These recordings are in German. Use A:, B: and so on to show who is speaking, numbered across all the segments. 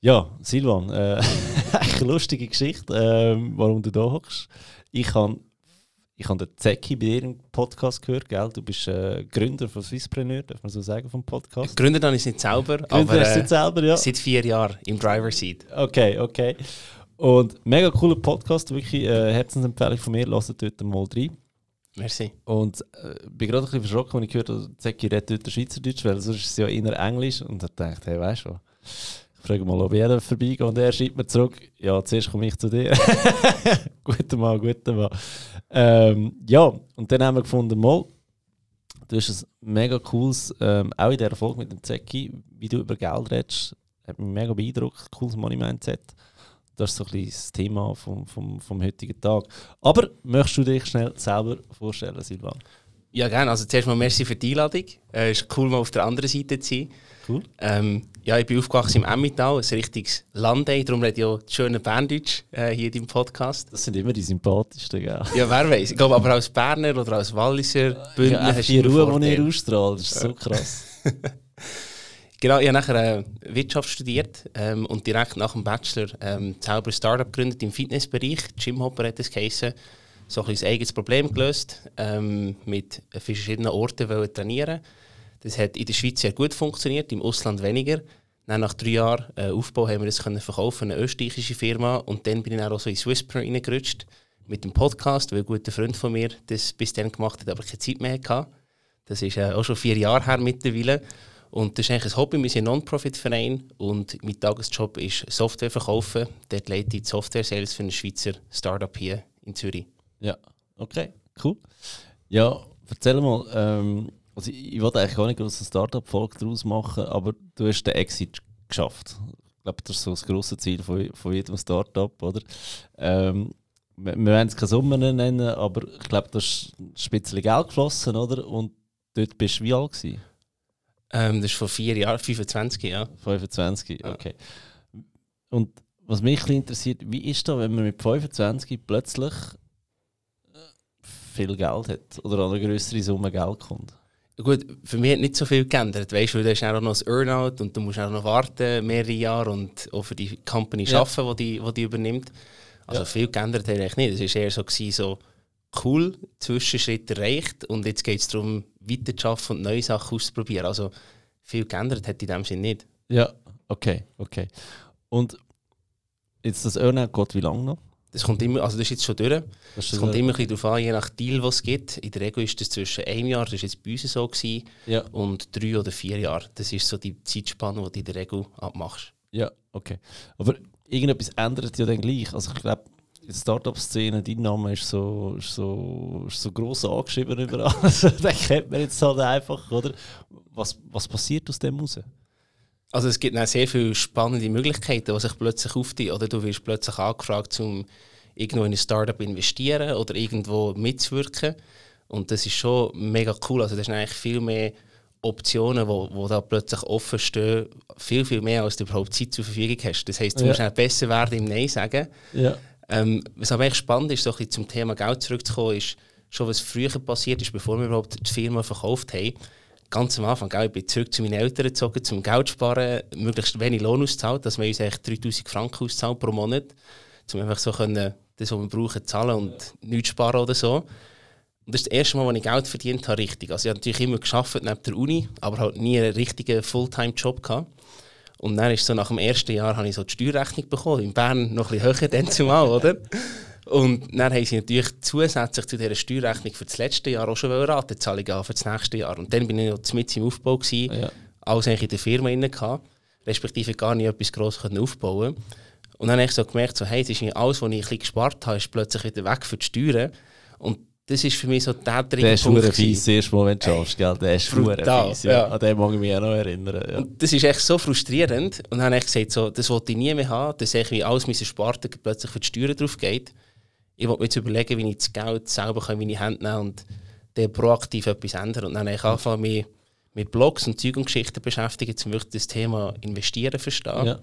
A: Ja, Silvan, äh, eine lustige Geschichte, äh, warum du da hockst. Ich habe ich hab den Zeki bei dir im Podcast gehört, gell? Du bist äh, Gründer von Swisspreneur, darf man so sagen, vom Podcast.
B: Gründer dann ist nicht selber,
A: Gründer
B: aber äh,
A: nicht selber, ja.
B: seit vier Jahren im Driver Seat.
A: Okay, okay. Und mega cooler Podcast, wirklich äh, Herzensempfehlung von mir, lasst dort mal rein.
B: Merci.
A: Und äh, bin gerade ein bisschen verschrocken, als ich gehört habe, Zeki redet dort Schweizerdeutsch, weil sonst ist es ja inner Englisch. Und ich dachte, hey, weißt du was? Ich frage mal, ob jeder vorbeigeht. Und er schreibt mir zurück, ja, zuerst komme ich zu dir. guter Mann, guter Mann. Ähm, ja, und dann haben wir gefunden, mal, du hast ein mega cooles, ähm, auch in der Folge mit dem Zeki, wie du über Geld redest, hat mich mega beeindruckt, cooles Money-Mindset. Das ist so ein bisschen das Thema vom, vom, vom heutigen Tag. Aber möchtest du dich schnell selber vorstellen, Silvan?
B: Ja, gerne. Also zuerst mal merci für die Einladung. Es äh, ist cool, mal auf der anderen Seite zu sein.
A: Cool.
B: Ähm, ja, ich bin aufgewachsen im Emmental, ein richtiges Landei, darum rede ich auch das schöne Berndeutsch äh, hier in deinem Podcast.
A: Das sind immer die sympathischsten, gell?
B: Ja, wer weiß. Ich glaube aber als Berner oder als Walliser, Bündner
A: Ja,
B: hast
A: die Ruhe, die ihr ausstrahlt, das ist so krass.
B: Genau, ich habe nachher äh, Wirtschaft studiert ähm, und direkt nach dem Bachelor ähm, selber ein Startup gegründet im Fitnessbereich. Gymhopper hat es geheissen. So ein bisschen eigenes Problem gelöst, ähm, mit verschiedenen Orten wollen trainieren. Das hat in der Schweiz sehr gut funktioniert, im Ausland weniger. Dann nach drei Jahren äh, Aufbau haben wir das können verkaufen, eine österreichische Firma. Und dann bin ich auch so in Swisspreneur reingerutscht mit dem Podcast, weil ein guter Freund von mir das bis dann gemacht hat, aber keine Zeit mehr hatte. Das ist äh, auch schon vier Jahre her mittlerweile. Und das ist eigentlich ein Hobby, wir sind ein Non-Profit-Verein und mein Tagesjob ist Software verkaufen. Dort leite ich die Software-Sales für ein Schweizer Startup hier in Zürich.
A: Ja, okay, cool. Ja, erzähl mal, ähm, also ich, ich wollte eigentlich gar nicht groß eine Startup-Folge daraus machen, aber du hast den Exit geschafft. Ich glaube, das ist so das grosse Ziel von, von jedem Startup, oder? Ähm, wir, wir werden es keine Summen nennen, aber ich glaube, da ist ein bisschen Geld geflossen, oder? Und dort bist du wie alt gewesen?
B: Ähm, das ist vor vier Jahren, 25 Jahren.
A: 25,
B: Ja.
A: okay. Und was mich ein interessiert, wie ist das, wenn man mit 25 plötzlich äh, viel Geld hat oder an eine größere Summe Geld kommt?
B: Gut, für mich hat nicht so viel geändert, weißt du, du hast auch noch das Earnout und du musst auch noch warten, mehrere Jahre und auch für die Company
A: Ja.
B: arbeiten, die die, die die übernimmt. Also
A: Ja.
B: viel geändert hat eigentlich nicht. Es war eher so, gewesen, so cool, Zwischenschritt erreicht und jetzt geht es darum, weiter zu arbeiten und neue Sachen auszuprobieren. Also viel geändert hat in dem Sinne nicht.
A: Ja, okay, okay. Und jetzt das Earnout geht wie lange noch?
B: Das kommt immer, also das ist jetzt schon durch.
A: Das
B: Es kommt immer ein bisschen darauf an, je nach Deal, was es gibt. In der Regel ist das zwischen einem Jahr, das war jetzt bei uns so, gewesen,
A: Ja,
B: und drei oder vier Jahre. Das ist so die Zeitspanne, die du in der Regel abmachst.
A: ja, okay. Aber irgendetwas ändert ja dann gleich. Also ich glaube, in der Startup-Szene, dein Name ist so, ist so, ist so gross angeschrieben überall. Also, den kennt man jetzt halt einfach, oder? Was, was passiert aus dem raus?
B: Also es gibt dann sehr viele spannende Möglichkeiten, die sich plötzlich auftun. Oder du wirst plötzlich angefragt, um irgendwo in ein Startup investieren oder irgendwo mitzuwirken. Und das ist schon mega cool. Also das sind eigentlich viel mehr Optionen, wo, wo da plötzlich offen stehen. Viel, viel mehr, als du überhaupt Zeit zur Verfügung hast. Das heisst, du
A: Ja.
B: musst auch besser werden im Nein sagen.
A: Ja.
B: Ähm, was aber echt spannend ist, so ein bisschen zum Thema Geld zurückzukommen, ist schon, was früher passiert ist, bevor wir überhaupt die Firma verkauft haben. Ganz am Anfang, gell, ich bin zurück zu meinen Eltern gezogen, zum Geld sparen, möglichst wenig Lohn auszahlt, dass wir uns eigentlich 3000 Franken auszahlen pro Monat, um einfach so können, das, was wir brauchen, zahlen und nichts sparen oder so. Und das ist das erste Mal, als ich Geld verdient habe, richtig. Also ich habe natürlich immer geschafft neben der Uni, aber halt nie einen richtigen Fulltime-Job gehabt. Und dann ist so nach dem ersten Jahr habe ich so die Steuerrechnung bekommen. In Bern noch ein bisschen höher dann zumal, oder? Und dann haben sie natürlich zusätzlich zu dieser Steuerrechnung für das letzte Jahr auch schon Ratenzahlungen haben für das nächste Jahr. Und dann bin ich noch mit im Aufbau gewesen,
A: Ja.
B: alles eigentlich in der Firma gehabt, respektive gar nicht etwas gross können aufbauen. Und dann habe ich so gemerkt, so, hey, es ist alles, was ich ein bisschen gespart habe, ist plötzlich wieder weg für die Steuern. Und das ist für mich so der
A: Der ist
B: Punkt
A: fies, das erste du schaffst, gell? Der ist
B: brutal,
A: fies, ja.
B: ja.
A: An den mag ich mich auch noch erinnern. Ja.
B: Und das ist echt so frustrierend. Und dann habe ich gesagt, so, das wollte ich nie mehr haben, dass ich wie alles mein Sparte plötzlich für die Steuern drauf geht. Ich wollte mir jetzt überlegen, wie ich das Geld selber in meine Hände nehmen und dann proaktiv etwas ändern. Und dann habe ich angefangen, mich mit Blogs und Zeug und Geschichten beschäftigen, um wirklich das Thema Investieren verstehen.
A: Ja.
B: Und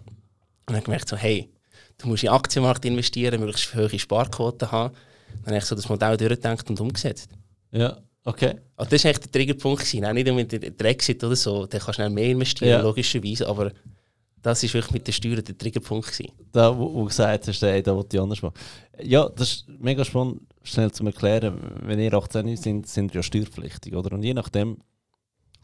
B: dann habe ich gemerkt, so, hey, du musst in den Aktienmarkt investieren, möglichst hohe Sparquoten haben. Dann habe ich so das Modell durchgedacht und umgesetzt.
A: Ja, okay.
B: Also das war echt der Triggerpunkt. Gewesen. Nein, nicht mit der Exit oder so, da kannst du schnell mehr investieren,
A: Ja.
B: logischerweise, aber das war wirklich mit den Steuern der Triggerpunkt. Gewesen.
A: Da, wo, wo du gesagt hast, ey, da wollte ich anders machen. Ja, das ist mega spannend, schnell zu erklären. Wenn ihr 18 sind, sind ihr ja steuerpflichtig, oder? Und je nachdem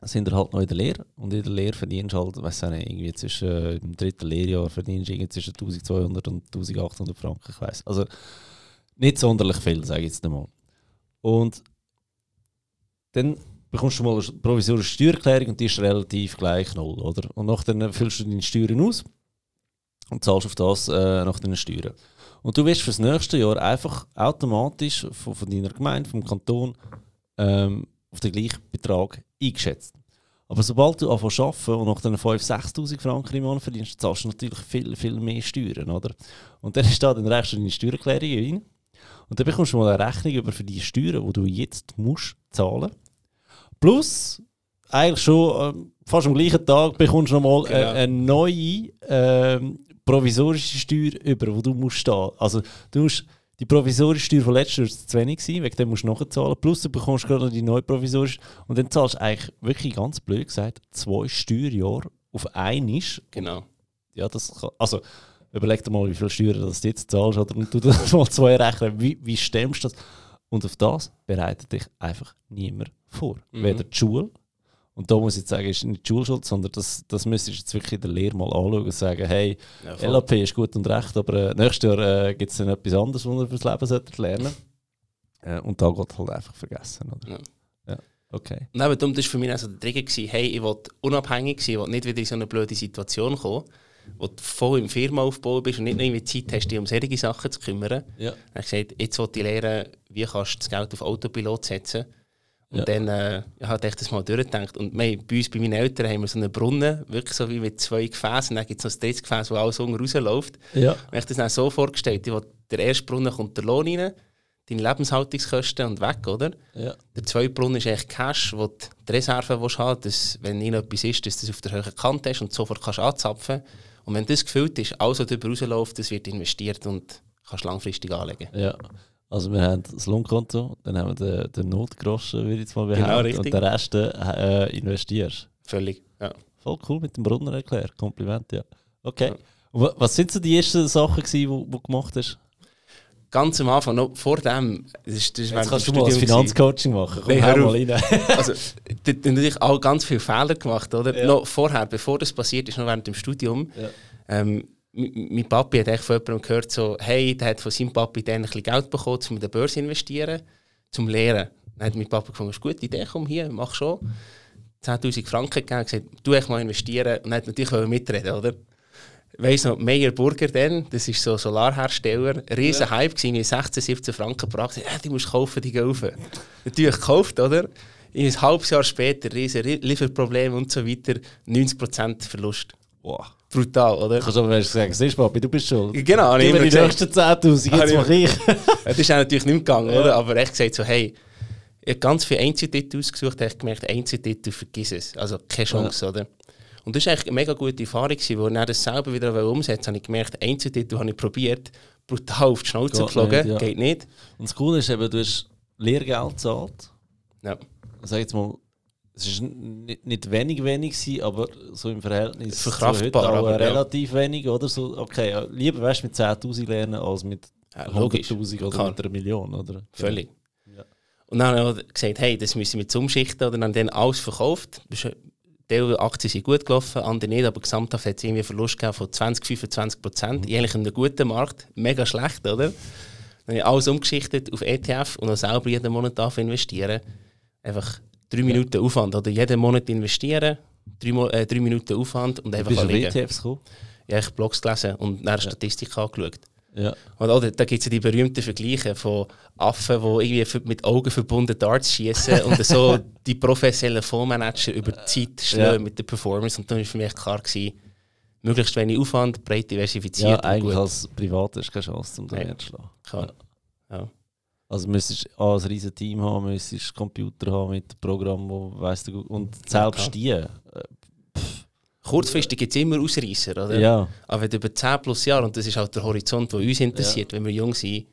A: sind ihr halt noch in der Lehre. Und in der Lehre verdienst du halt, weiß nicht, irgendwie zwischen, äh, im dritten Lehrjahr verdienst du irgendwie zwischen 1200 und 1800 Franken, ich weiß. Also nicht sonderlich viel, sage ich jetzt einmal. Und dann bekommst du mal eine provisorische Steuererklärung und die ist relativ gleich null, oder? Und nachher füllst du deine Steuern aus und zahlst auf das äh, nach deinen Steuern. Und du wirst fürs nächste Jahr einfach automatisch von, von deiner Gemeinde, vom Kanton, ähm, auf den gleichen Betrag eingeschätzt. Aber sobald du anfängst zu arbeiten und nach den 5'000, 6'000 Franken im Monat verdienst, zahlst du natürlich viel, viel mehr Steuern, oder? Und dann steht dann reichst du deine Steuererklärung ein und dann bekommst du mal eine Rechnung über für die Steuern, die du jetzt musst zahlen. Plus, eigentlich schon ähm, fast am gleichen Tag bekommst du nochmal
B: Genau.
A: eine, eine neue ähm, provisorische Steuer über, wo du musst stehen. Also du musst die provisorische Steuer von letztes Jahr zu wenig gewesen, wegen dem musst du nachzahlen. Plus du bekommst gerade noch die neue provisorische und dann zahlst du eigentlich wirklich ganz blöd gesagt zwei Steuerjahre auf einmal.
B: Genau.
A: Ja, das kann, also überleg dir mal, wie viel Steuern das du jetzt zahlst oder und du das mal zwei rechnen. Wie, wie stemmst du das? Und auf das bereitet dich einfach niemand vor.
B: Mhm.
A: Weder die Schule, und da muss ich jetzt sagen, ist nicht die Schule schuld, sondern das, das müsstest du jetzt wirklich in der Lehre mal anschauen und sagen, hey,
B: Ja.
A: LAP ist gut und recht, aber äh, nächstes Jahr äh, gibt es dann etwas anderes, was ihr fürs Leben solltet lernen äh, Und da geht halt einfach vergessen, oder?
B: Ja.
A: Ja, okay.
B: Und eben darum, das war für mich also der Trigger, gewesen, hey, ich will unabhängig sein, ich will nicht wieder in so eine blöde Situation kommen, wo du voll im Firmenaufbau bist und nicht noch irgendwie Zeit hast, dich um solche Sachen zu kümmern.
A: Ja.
B: Ich gesagt, jetzt will ich lernen, wie kannst du das Geld auf Autopilot setzen. Und
A: Ja.
B: dann äh, ich habe ich das mal durchgedacht. Und wir, bei uns, bei meinen Eltern, haben wir so einen Brunnen, wirklich so wie mit zwei Gefäßen. Dann gibt es noch ein drittes Gefäß, wo alles unten rausläuft.
A: Ja.
B: Und ich habe das dann so vorgestellt, ich will, der erste Brunnen kommt der Lohn rein, deine Lebenshaltungskosten und weg, oder?
A: Ja.
B: Der zweite Brunnen ist echt Cash, wo du die Reserve willst haben dass wenn irgendetwas ist, dass du das auf der höheren Kante hast und sofort kannst anzapfen Und wenn das gefüllt ist, alles, was darüber rausläuft, das wird investiert und kannst langfristig anlegen.
A: Ja. Also wir haben das Lohnkonto, dann haben wir den, den Notgroschen, würde ich jetzt mal
B: Genau,
A: behaupten,
B: richtig.
A: und den Rest äh, investierst.
B: Völlig, ja.
A: Voll cool mit dem Brunner erklärt, Kompliment, ja. Okay.
B: Ja.
A: Was sind so die ersten Sachen, die du gemacht hast?
B: Ganz am Anfang, noch vor dem, das ist, das
A: Jetzt kannst du mal
B: Studium
A: Finanzcoaching machen. Komm,
B: hör
A: mal rein.
B: also, da haben natürlich auch ganz viele Fehler gemacht, oder?
A: Ja.
B: Noch vorher, bevor das passiert ist, noch während dem Studium.
A: Ja.
B: Ähm, mein Papi hat echt von jemandem gehört, so, hey, der hat von seinem Papi dann ein bisschen Geld bekommen, um in der Börse zu investieren, zum Lehren. Dann hat mein Papa gefunden, das ist gute Idee, komm hier, mach schon. 10'000 Franken gegeben und gesagt, du echt mal investieren. Und er hat natürlich mitreden, oder? Weiss noch, Meyer Burger dann, das ist so ein Solarhersteller, riesen Hype gewesen, mit 16, 17 Franken gebracht. Ja, die musst du kaufen, die kaufen. Natürlich gekauft, oder? Ein halbes Jahr später, riesen Ri- Lieferprobleme und so weiter, 90% Verlust.
A: Wow.
B: Brutal, oder?
A: Du kannst aber erst sagen, siehst du, Papi, du bist schuld.
B: Genau, habe ich
A: mir die nächsten 10'000,
B: Habe
A: jetzt
B: ich-
A: mach ich.
B: Das ist auch natürlich nicht gegangen,
A: Ja.
B: oder? Aber echt gesagt so, hey, ich habe ganz viele Einzeltitel ausgesucht, habe ich gemerkt, Einzeltitel, vergiss es. Also keine Chance, oder? Und das war eigentlich eine mega gute Erfahrung, wo ich das selber wieder umsetzen wollte, habe ich gemerkt, Einzeltitel habe ich probiert, brutal auf die Schnauze
A: Geht
B: geflogen,
A: nicht, ja.
B: geht nicht.
A: Und das Coole ist eben, du hast Lehrgeld gezahlt.
B: Ja.
A: Sag jetzt mal, es war nicht, nicht wenig wenig, gewesen, aber so im Verhältnis
B: Verkraftbar,
A: zu heute
B: aber ja.
A: relativ wenig. Oder? So, okay, ja, lieber weißt, mit 10'000 lernen als mit
B: Ja, logisch.
A: 100'000 oder
B: Klar.
A: mit einer Million. Oder?
B: Völlig.
A: Ja.
B: Und dann habe ich gesagt, hey, das müssen wir jetzt umschichten. Oder dann, dann alles verkauft. Teil Aktien sind gut gelaufen, andere nicht, aber gesamthaft hat es irgendwie einen Verlust von 20, 25 Prozent.
A: Mhm.
B: Eigentlich in einem guten Markt. Mega schlecht, oder? Dann habe ich alles umgeschichtet auf ETF und auch selber jeden Monat investieren. Einfach drei Minuten Aufwand. Oder jeden Monat investieren, drei, äh, drei Minuten Aufwand und einfach
A: bist du auf
B: anlegen.
A: ETFs gekommen?
B: Ich habe Blogs gelesen und nach Statistik angeschaut.
A: Ja.
B: Und oder, da gibt es ja die berühmten Vergleiche von Affen, die irgendwie mit Augen verbunden Darts schießen und so die professionellen Fondsmanager über die Zeit schlagen
A: Ja.
B: mit der Performance. Und dann war für mich klar, gewesen, möglichst wenig Aufwand, breit
A: ja,
B: diversifiziert. und
A: eigentlich
B: gut.
A: als Privat hast du keine Chance, um da zu schlagen.
B: Klar. Ja.
A: Also müsstest du ein riesiges Team haben, müsstest Computer haben mit Programmen, wo weißt du und selbst die.
B: Kurzfristig gibt es immer Ausreißer, oder?
A: ja,
B: Aber wenn du über 10 plus Jahre, und das ist halt der Horizont, der uns interessiert, wenn wir jung sind,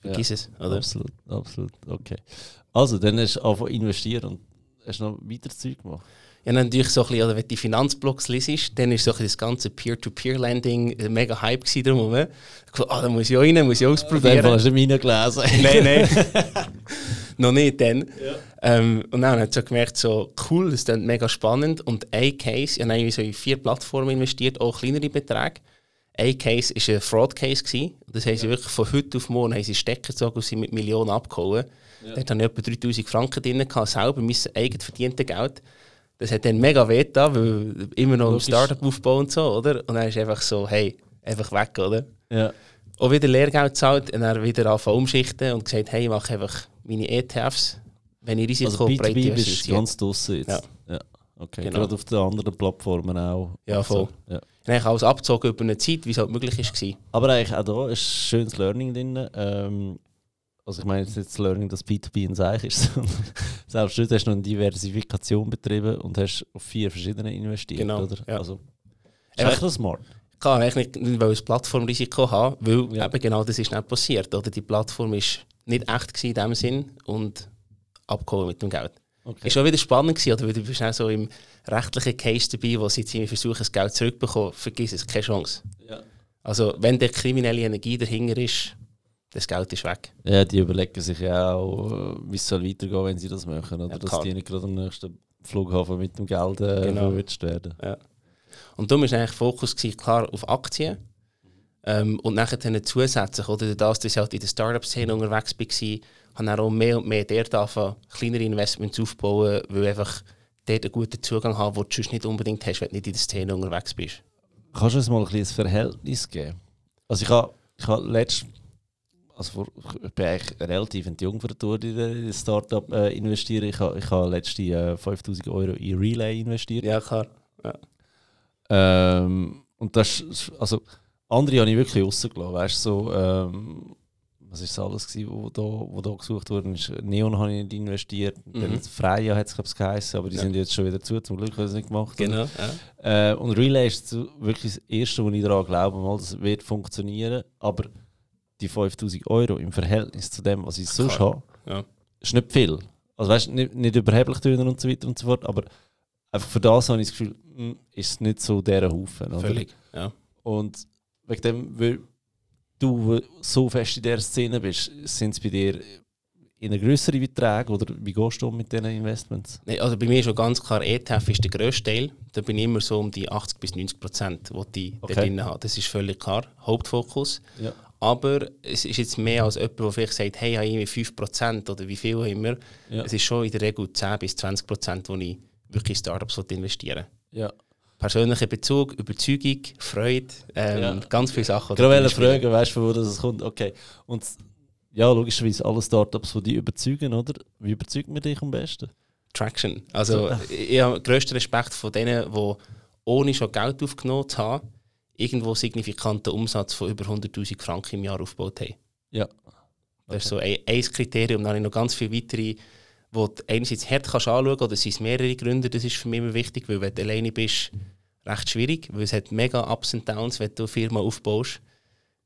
B: vergiss es, oder?
A: absolut, absolut. Okay. Also, dann hast du angefangen investieren und hast noch weiter Zeug gemacht.
B: Ja, dann natürlich so ein bisschen, oder wenn du die Finanzblocks liest, dann ist so ein bisschen das ganze Peer-to-Peer-Lending ein mega Hype gewesen drum. Ich dachte, ah, da muss ich auch rein, muss ich ausprobieren.
A: hast du meine gelesen.
B: nein, nein. Noch nicht dann. Ähm, und dann habe ich so gemerkt, so cool, das ist mega spannend. Und ein Case, ich habe so in vier Plattformen investiert, auch kleinere Beträge. Ein Case war ein Fraud-Case. Das haben sie wirklich von heute auf morgen haben sie Stecker gezogen und sind mit Millionen abgehauen. Dort hatte ich etwa 3000 Franken drin, gehabt, selber mein eigen verdientes Geld. Das hat dann mega weh getan, weil immer noch ein
A: Logisch.
B: Startup aufbauen und so, oder? Und dann ist einfach so, hey, einfach weg, oder?
A: Ja.
B: auch wieder Lehrgeld gezahlt und dann wieder anfangen umschichten und gesagt, hey, ich mache einfach meine ETFs, wenn ich Risiko
A: Also
B: breit
A: B2B bist ganz draussen jetzt.
B: Ja.
A: ja. Okay,
B: Genau.
A: gerade auf den anderen Plattformen auch.
B: Ja, voll.
A: Ja.
B: Und ich alles abgezogen über eine Zeit, wie es halt möglich war.
A: Aber eigentlich auch da ist ein schönes Learning drin. Ähm, also ich meine jetzt nicht das Learning, dass B2B ein Seich ist, sondern selbst dort hast du noch eine Diversifikation betrieben und hast auf vier verschiedene investiert,
B: Genau,
A: oder?
B: ja.
A: Also, ist echt noch smart.
B: Ich kann eigentlich nicht, weil ein Plattformrisiko haben, weil
A: Ja.
B: eben genau das ist nicht passiert. Oder? Die Plattform ist nicht echt in dem Sinn und abgeholt mit dem Geld.
A: Okay.
B: Ist auch wieder spannend gewesen, oder? Weil du bist auch so im rechtlichen Case dabei, wo sie jetzt versuchen, das Geld zurückzubekommen. Vergiss es, keine Chance.
A: Ja.
B: Also wenn der kriminelle Energie dahinter ist, das Geld ist weg.
A: ja, die überlegen sich ja auch, wie es soll weitergehen, wenn sie das machen. Oder?
B: Ja,
A: Dass die nicht gerade am nächsten Flughafen mit dem Geld äh,
B: Genau.
A: werden.
B: Und darum war eigentlich Fokus gewesen, klar auf Aktien. Ähm, und nachher dann zusätzlich, oder das, dass ich halt in der Startup-Szene unterwegs war, habe dann auch mehr und mehr dort angefangen, kleinere Investments aufzubauen, weil einfach dort einen guten Zugang habe, den du sonst nicht unbedingt hast, wenn du nicht in der Szene unterwegs bist.
A: Kannst du uns mal ein bisschen ein Verhältnis geben? Also ich habe ich habe letzt, also vor, ich bin eigentlich relativ jung für die Tour in in Startup äh, investieren. Ich habe ich habe letzte äh, 5000 Euro in Relay investiert.
B: Ja, klar.
A: Ähm, und das also andere habe ich wirklich rausgelassen, weißt du, so, ähm, was ist das alles gewesen, wo da, wo da gesucht wurde? Neon habe ich nicht investiert,
B: Mhm.
A: dann Freya hat es geheißen, aber die
B: Ja.
A: sind jetzt schon wieder zu, zum Glück habe ich es nicht gemacht.
B: Genau. Ja.
A: Äh, und Relay ist wirklich das Erste, wo ich daran glaube, mal, das wird funktionieren. Aber die 5000 Euro im Verhältnis zu dem, was ich sonst
B: Klar.
A: habe,
B: Ja.
A: ist nicht viel. Also weißt, nicht, nicht überheblich tun und so weiter und so fort, aber einfach für das habe ich das Gefühl, hm, ist es nicht so der Haufen. Oder?
B: Völlig. Ja.
A: Und wegen dem, weil du so fest in dieser Szene bist, sind es bei dir in einer größeren Beträge oder wie gehst du mit diesen Investments?
B: Nee, also bei mir ist schon ganz klar, ETF ist der grösste Teil. Da bin ich immer so um die 80 bis 90 Prozent, die ich
A: Okay.
B: da drin habe. Das ist völlig klar. Hauptfokus.
A: Ja.
B: Aber es ist jetzt mehr als jemand, der vielleicht sagt, hey, ich habe irgendwie 5 Prozent oder wie viel auch immer.
A: Ja.
B: Es ist schon in der Regel 10 bis 20 Prozent, wo ich wirklich in Startups investieren.
A: Ja.
B: Persönlicher Bezug, Überzeugung, Freude, ähm,
A: Ja.
B: ganz viele Sachen. drin
A: wollte fragen, weißt du, wo das kommt? Okay. Und ja, logischerweise alle Startups, die dich überzeugen, oder? Wie überzeugt man dich am besten?
B: Traction. Also ich, ich habe grössten Respekt von denen, die ohne schon Geld aufgenommen zu haben, irgendwo signifikanten Umsatz von über 100'000 Franken im Jahr aufgebaut haben.
A: Ja.
B: Das ist so ein, ein Kriterium. Dann habe ich noch ganz viele weitere, wo du einerseits hart kannst anschauen oder es sind mehrere Gründe, das ist für mich immer wichtig, weil wenn du alleine bist, recht schwierig, weil es hat mega Ups und Downs, wenn du eine Firma aufbaust.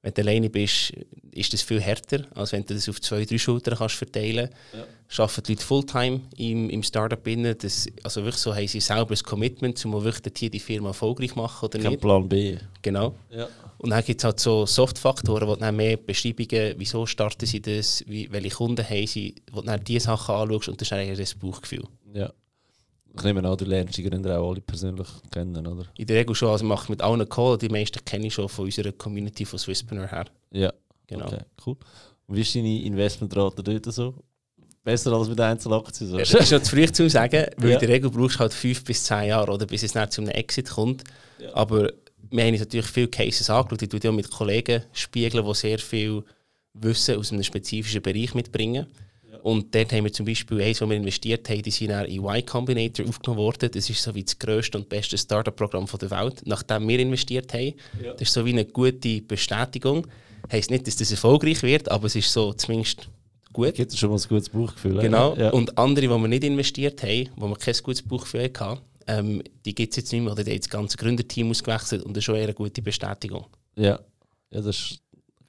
B: Wenn du alleine bist, ist das viel härter, als wenn du das auf zwei, drei Schultern kannst verteilen kannst. Arbeiten die Leute Fulltime im, im Startup innen, das, also wirklich so haben sie selber ein Commitment, um wirklich hier die Firma erfolgreich machen oder
A: Kein
B: nicht.
A: Plan B.
B: Genau.
A: Ja.
B: Und dann gibt es halt so Soft-Faktoren, wo du dann mehr Beschreibungen, wieso starten sie das, wie, welche Kunden haben sie, wo du dann diese Sachen anschaust und das ist eigentlich das Bauchgefühl.
A: ja. Ich nehme an, du lernst die Gründer auch alle persönlich kennen, oder?
B: In der Regel schon, also mache ich mit allen Call, die meisten kenne ich schon von unserer Community von Swisspreneur her.
A: Ja.
B: Genau.
A: Okay, cool. Und wie ist deine Investmentrate dort so? Besser als mit Einzelaktien? So?
B: Es ist noch zu früh zu sagen, weil
A: Ja.
B: in der Regel brauchst du halt fünf bis zehn Jahre, oder, bis es dann zu einem Exit kommt.
A: Ja.
B: Aber wir haben uns natürlich viele Cases angeschaut. Die auch mit Kollegen spiegeln, die sehr viel Wissen aus einem spezifischen Bereich mitbringen. Und dort haben wir zum Beispiel eins, wo wir investiert haben, die sind in Y Combinator aufgenommen worden. Das ist so wie das grösste und beste Startup-Programm der Welt, nachdem wir investiert haben. Das ist so wie eine gute Bestätigung. Heisst nicht, dass das erfolgreich wird, aber es ist so zumindest gut.
A: Gibt es schon mal ein gutes Bauchgefühl?
B: Genau.
A: Ja.
B: Und andere, die wir nicht investiert haben, wo wir kein gutes Bauchgefühl hatten, ähm, die gibt es jetzt nicht mehr. Oder die haben das ganze Gründerteam ausgewechselt und das ist schon eher eine gute Bestätigung.
A: Ja, ja das ist,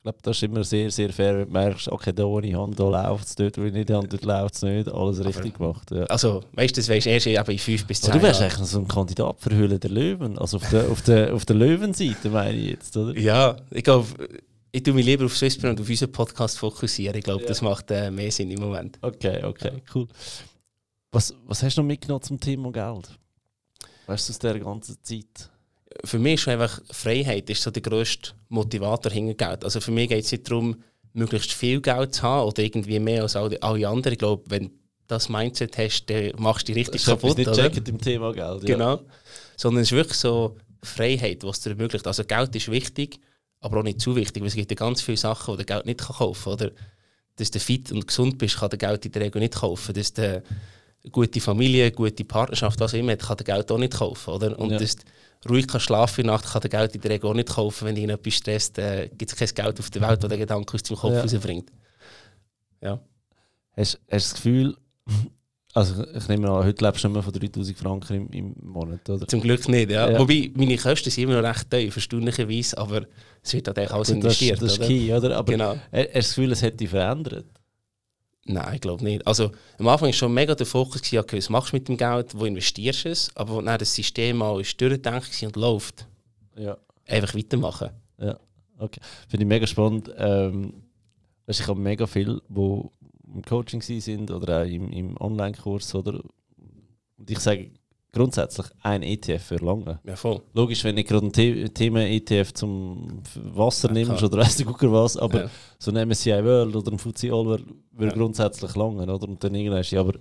A: glaube, das ist immer sehr, sehr fair, wenn du merkst, okay, da wo ich habe, da läuft es, dort wo ich nicht habe, dort läuft es nicht, alles richtig gemacht. Ja.
B: Also, weißt du, das weisst du erst eben in fünf bis
A: Aber
B: zehn
A: du wärst eigentlich so ein Kandidat für Höhle der Löwen, also auf der, auf der, auf der Löwenseite, meine ich jetzt, oder?
B: Ja, ich glaube, ich tue mich lieber auf Swissbrand und auf unseren Podcast fokussieren. Ich glaube,
A: Ja.
B: das macht äh, mehr Sinn im Moment.
A: Okay, okay, cool. Was, was hast du noch mitgenommen zum Thema Geld? Weißt du aus dieser ganzen Zeit?
B: Für mich ist einfach Freiheit ist so der grösste Motivator hinter Geld. Also für mich geht es nicht darum, möglichst viel Geld zu haben oder irgendwie mehr als alle, alle anderen. Ich glaube, wenn du das Mindset hast, dann machst du dich richtig
A: Das
B: kaputt.
A: nicht
B: Oder?
A: im Thema Geld. Ja.
B: Genau. Sondern es ist wirklich so Freiheit, was dir ermöglicht. Also Geld ist wichtig, aber auch nicht zu wichtig, weil es gibt ja ganz viele Sachen, die der Geld nicht kaufen kann. Oder dass du fit und gesund bist, kann der Geld in der Regel nicht kaufen. Dass du eine gute Familie, eine gute Partnerschaft, was auch immer, hat, kann der Geld auch nicht kaufen. Oder? Und
A: Ja.
B: dass du ruhig kannst schlafen in der Nacht, kann der Geld in der Regel auch nicht kaufen. Wenn dich etwas stresst, äh, gibt es kein Geld auf der Welt, das den Gedanken aus dem Kopf
A: Ja.
B: rausbringt. Ja.
A: Hast, hast du das Gefühl, also ich nehme an, heute lebst du nicht mehr von 3000 Franken im, im Monat, oder?
B: Zum Glück nicht, ja.
A: Ja.
B: Wobei, meine Kosten sind immer noch recht tief, erstaunlicherweise, aber es wird halt eigentlich alles
A: Gut, das,
B: investiert,
A: das ist
B: oder?
A: key, oder? Aber
B: Genau.
A: hast du das Gefühl, es hätte dich verändert?
B: Nein, ich glaube nicht. Also am Anfang war schon mega der Fokus, gewesen, okay, was machst du mit dem Geld, wo investierst du es, aber dann das System mal ist durchgedacht gewesen und läuft,
A: Ja.
B: einfach weitermachen.
A: Ja, okay. Finde ich mega spannend. Ähm, weißt, ich habe mega viele, die im Coaching sind oder auch im, im Online-Kurs. Oder? Und ich sage grundsätzlich ein ETF für lange.
B: Ja, voll.
A: Logisch, wenn nicht gerade ein The Thema ETF zum Wasser
B: Ja,
A: nimmst
B: klar.
A: oder weißt du gucker was, aber
B: Ja.
A: so ein MSCI World oder ein FTSE All würde
B: Ja.
A: grundsätzlich lange. Oder? Und dann irgendwann ist ja, aber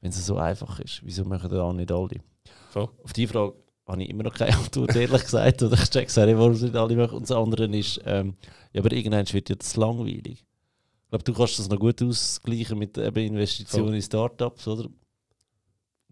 A: wenn es so einfach ist, wieso machen das nicht alle?
B: Voll.
A: Auf die Frage habe ich immer noch keine Antwort, ehrlich gesagt. Oder ich check es auch nicht, warum es nicht alle machen. Und das andere ist, ähm, ja, aber irgendwann wird jetzt langweilig. Ich glaube, du kannst das noch gut ausgleichen mit eben Investitionen
B: Voll.
A: in Startups, oder?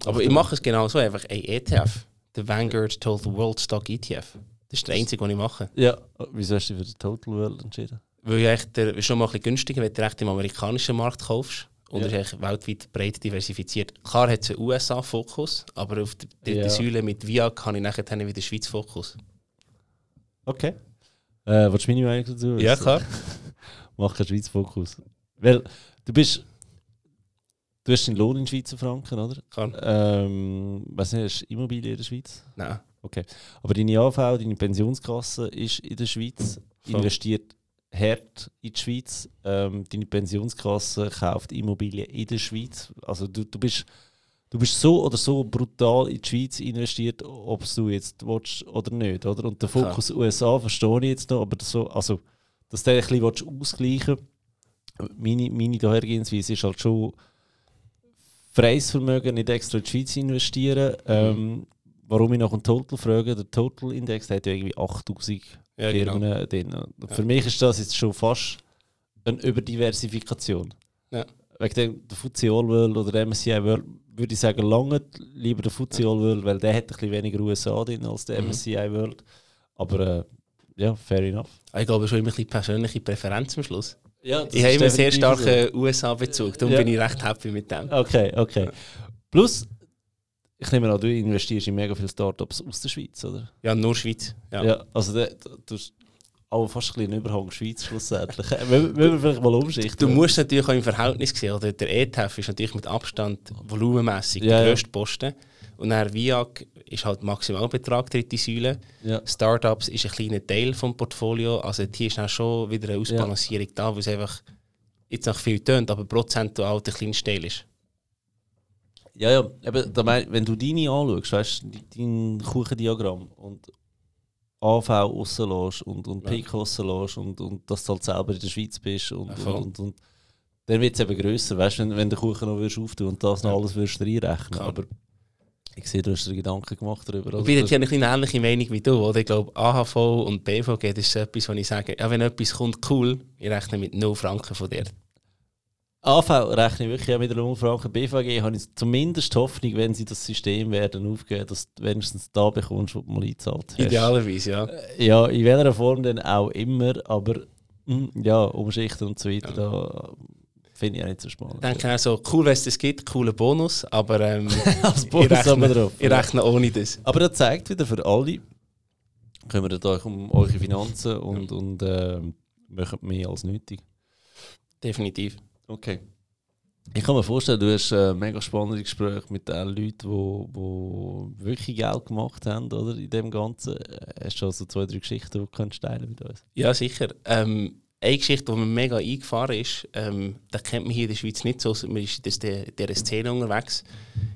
B: Aber ich mache es genau so, einfach ein ETF, der Vanguard Total World Stock ETF. Das ist der einzige, den ich mache.
A: Ja, wieso hast du dich für die Total World entschieden?
B: Weil ja echt der, schon mal ein bisschen günstiger, wenn du echt im amerikanischen Markt kaufst. Und
A: Ja.
B: ist weltweit breit diversifiziert. Klar hat es einen USA-Fokus, aber auf der dritten
A: Ja.
B: Säule mit VIAG habe ich nachher dann wieder Schweiz-Fokus.
A: Okay. Äh, willst du meine Meinung dazu?
B: Ja, klar.
A: Mach keinen Schweiz Fokus. Weil du bist. Du hast den Lohn in Schweizer Franken, oder?
B: Kann.
A: Ähm, weiss nicht, hast du Immobilien in der Schweiz?
B: Nein.
A: Aber deine AV, deine Pensionskasse ist in der Schweiz,
B: Voll.
A: investiert hart in die Schweiz. Ähm, deine Pensionskasse kauft Immobilien in der Schweiz. Also du, du, bist, du bist so oder so brutal in die Schweiz investiert, ob du jetzt willst oder nicht. Oder? Und der. Fokus USA verstehe ich jetzt noch, aber das so, also, dass du ein bisschen willst ausgleichen meine, meine Dahergehensweise ist halt schon freies Vermögen nicht extra in die Schweiz investieren. Ähm, warum ich nach dem Total frage, der Total Index hat ja irgendwie 8000
B: Ja, genau.
A: Firmen drin. Und
B: Ja.
A: Für mich ist das jetzt schon fast eine Überdiversifikation.
B: Ja.
A: Wegen dem der FTSE All World oder der MSCI World würde ich sagen, lange lieber der FTSE All World, weil der hat ein bisschen weniger USA drin als der
B: Mhm.
A: MSCI World. Aber äh, ja, fair enough.
B: Ich glaube, schon immer ein bisschen persönliche Präferenz am Schluss.
A: Ja,
B: Ich habe immer sehr starken USA-Bezug, darum
A: Ja.
B: bin ich recht happy mit dem.
A: Okay, okay. Plus, ich nehme an, du investierst in mega viele Startups aus der Schweiz, oder?
B: Ja, nur Schweiz. Ja.
A: Ja, also du hast auch fast ein bisschen Überhang Schweiz schlussendlich. Wollen wir vielleicht mal umschichten?
B: Du musst natürlich auch im Verhältnis sehen. Oder? Der ETF ist natürlich mit Abstand volumenmässig
A: Ja,
B: der grösste Posten. Und dann VIAG ist halt Maximalbetrag, dritte Säule.
A: Ja.
B: Startups ist ein kleiner Teil vom Portfolio. Also hier ist dann schon wieder eine Ausbalancierung da, weil es einfach jetzt noch viel tönt, aber prozentual der kleinste Teil ist.
A: Ja, ja, eben, da mein, wenn du deine anschaust, weißt du, dein Kuchendiagramm und AV rauslässt und, und
B: Ja.
A: PIK rauslässt und, und dass du halt selber in der Schweiz bist und,
B: Ja,
A: und,
B: voll.
A: und, und dann wird es eben grösser, weißt du, wenn, wenn der Kuchen noch würdest auftun und das noch alles würdest reinrechnen. Aber ich sehe, du hast dir Gedanken gemacht darüber.
B: Ich bin jetzt eine kleine ähnliche Meinung wie du. Oder? Ich glaube, AHV und BVG das ist etwas, wo ich sage, ja, wenn etwas kommt, cool, ich rechne mit 0 Franken von dir.
A: AV rechne ich wirklich mit einer Umfrage. BVG habe ich zumindest Hoffnung, wenn sie das System werden aufgeben, dass du wenigstens da bekommst, wo du mal eingezahlt hast.
B: Idealerweise, ja.
A: Äh, Ja, in welcher Form denn auch immer, aber Mhm, Ja, Umschichten und so weiter, da finde ich auch nicht so spannend.
B: Ich denke auch so, cool, wenn es das gibt, cooler Bonus, aber ähm,
A: Als
B: ich
A: Bonus aber
B: rechne,
A: drauf.
B: ich rechne ohne das.
A: Aber das zeigt wieder für alle, kümmert euch um eure Finanzen und, und äh, macht mehr als nötig.
B: Definitiv.
A: Okay. Ich kann mir vorstellen, du hast äh, mega spannende Gespräche mit den Leuten, die wo, wo wirklich Geld gemacht haben oder, in dem Ganzen. Äh, Hast du schon so zwei, drei Geschichten, die du kannst teilen mit uns?
B: Ja, sicher. Ähm, eine Geschichte, die mir mega eingefahren ist, ähm, das kennt man hier in der Schweiz nicht so, man ist in dieser, Szene unterwegs,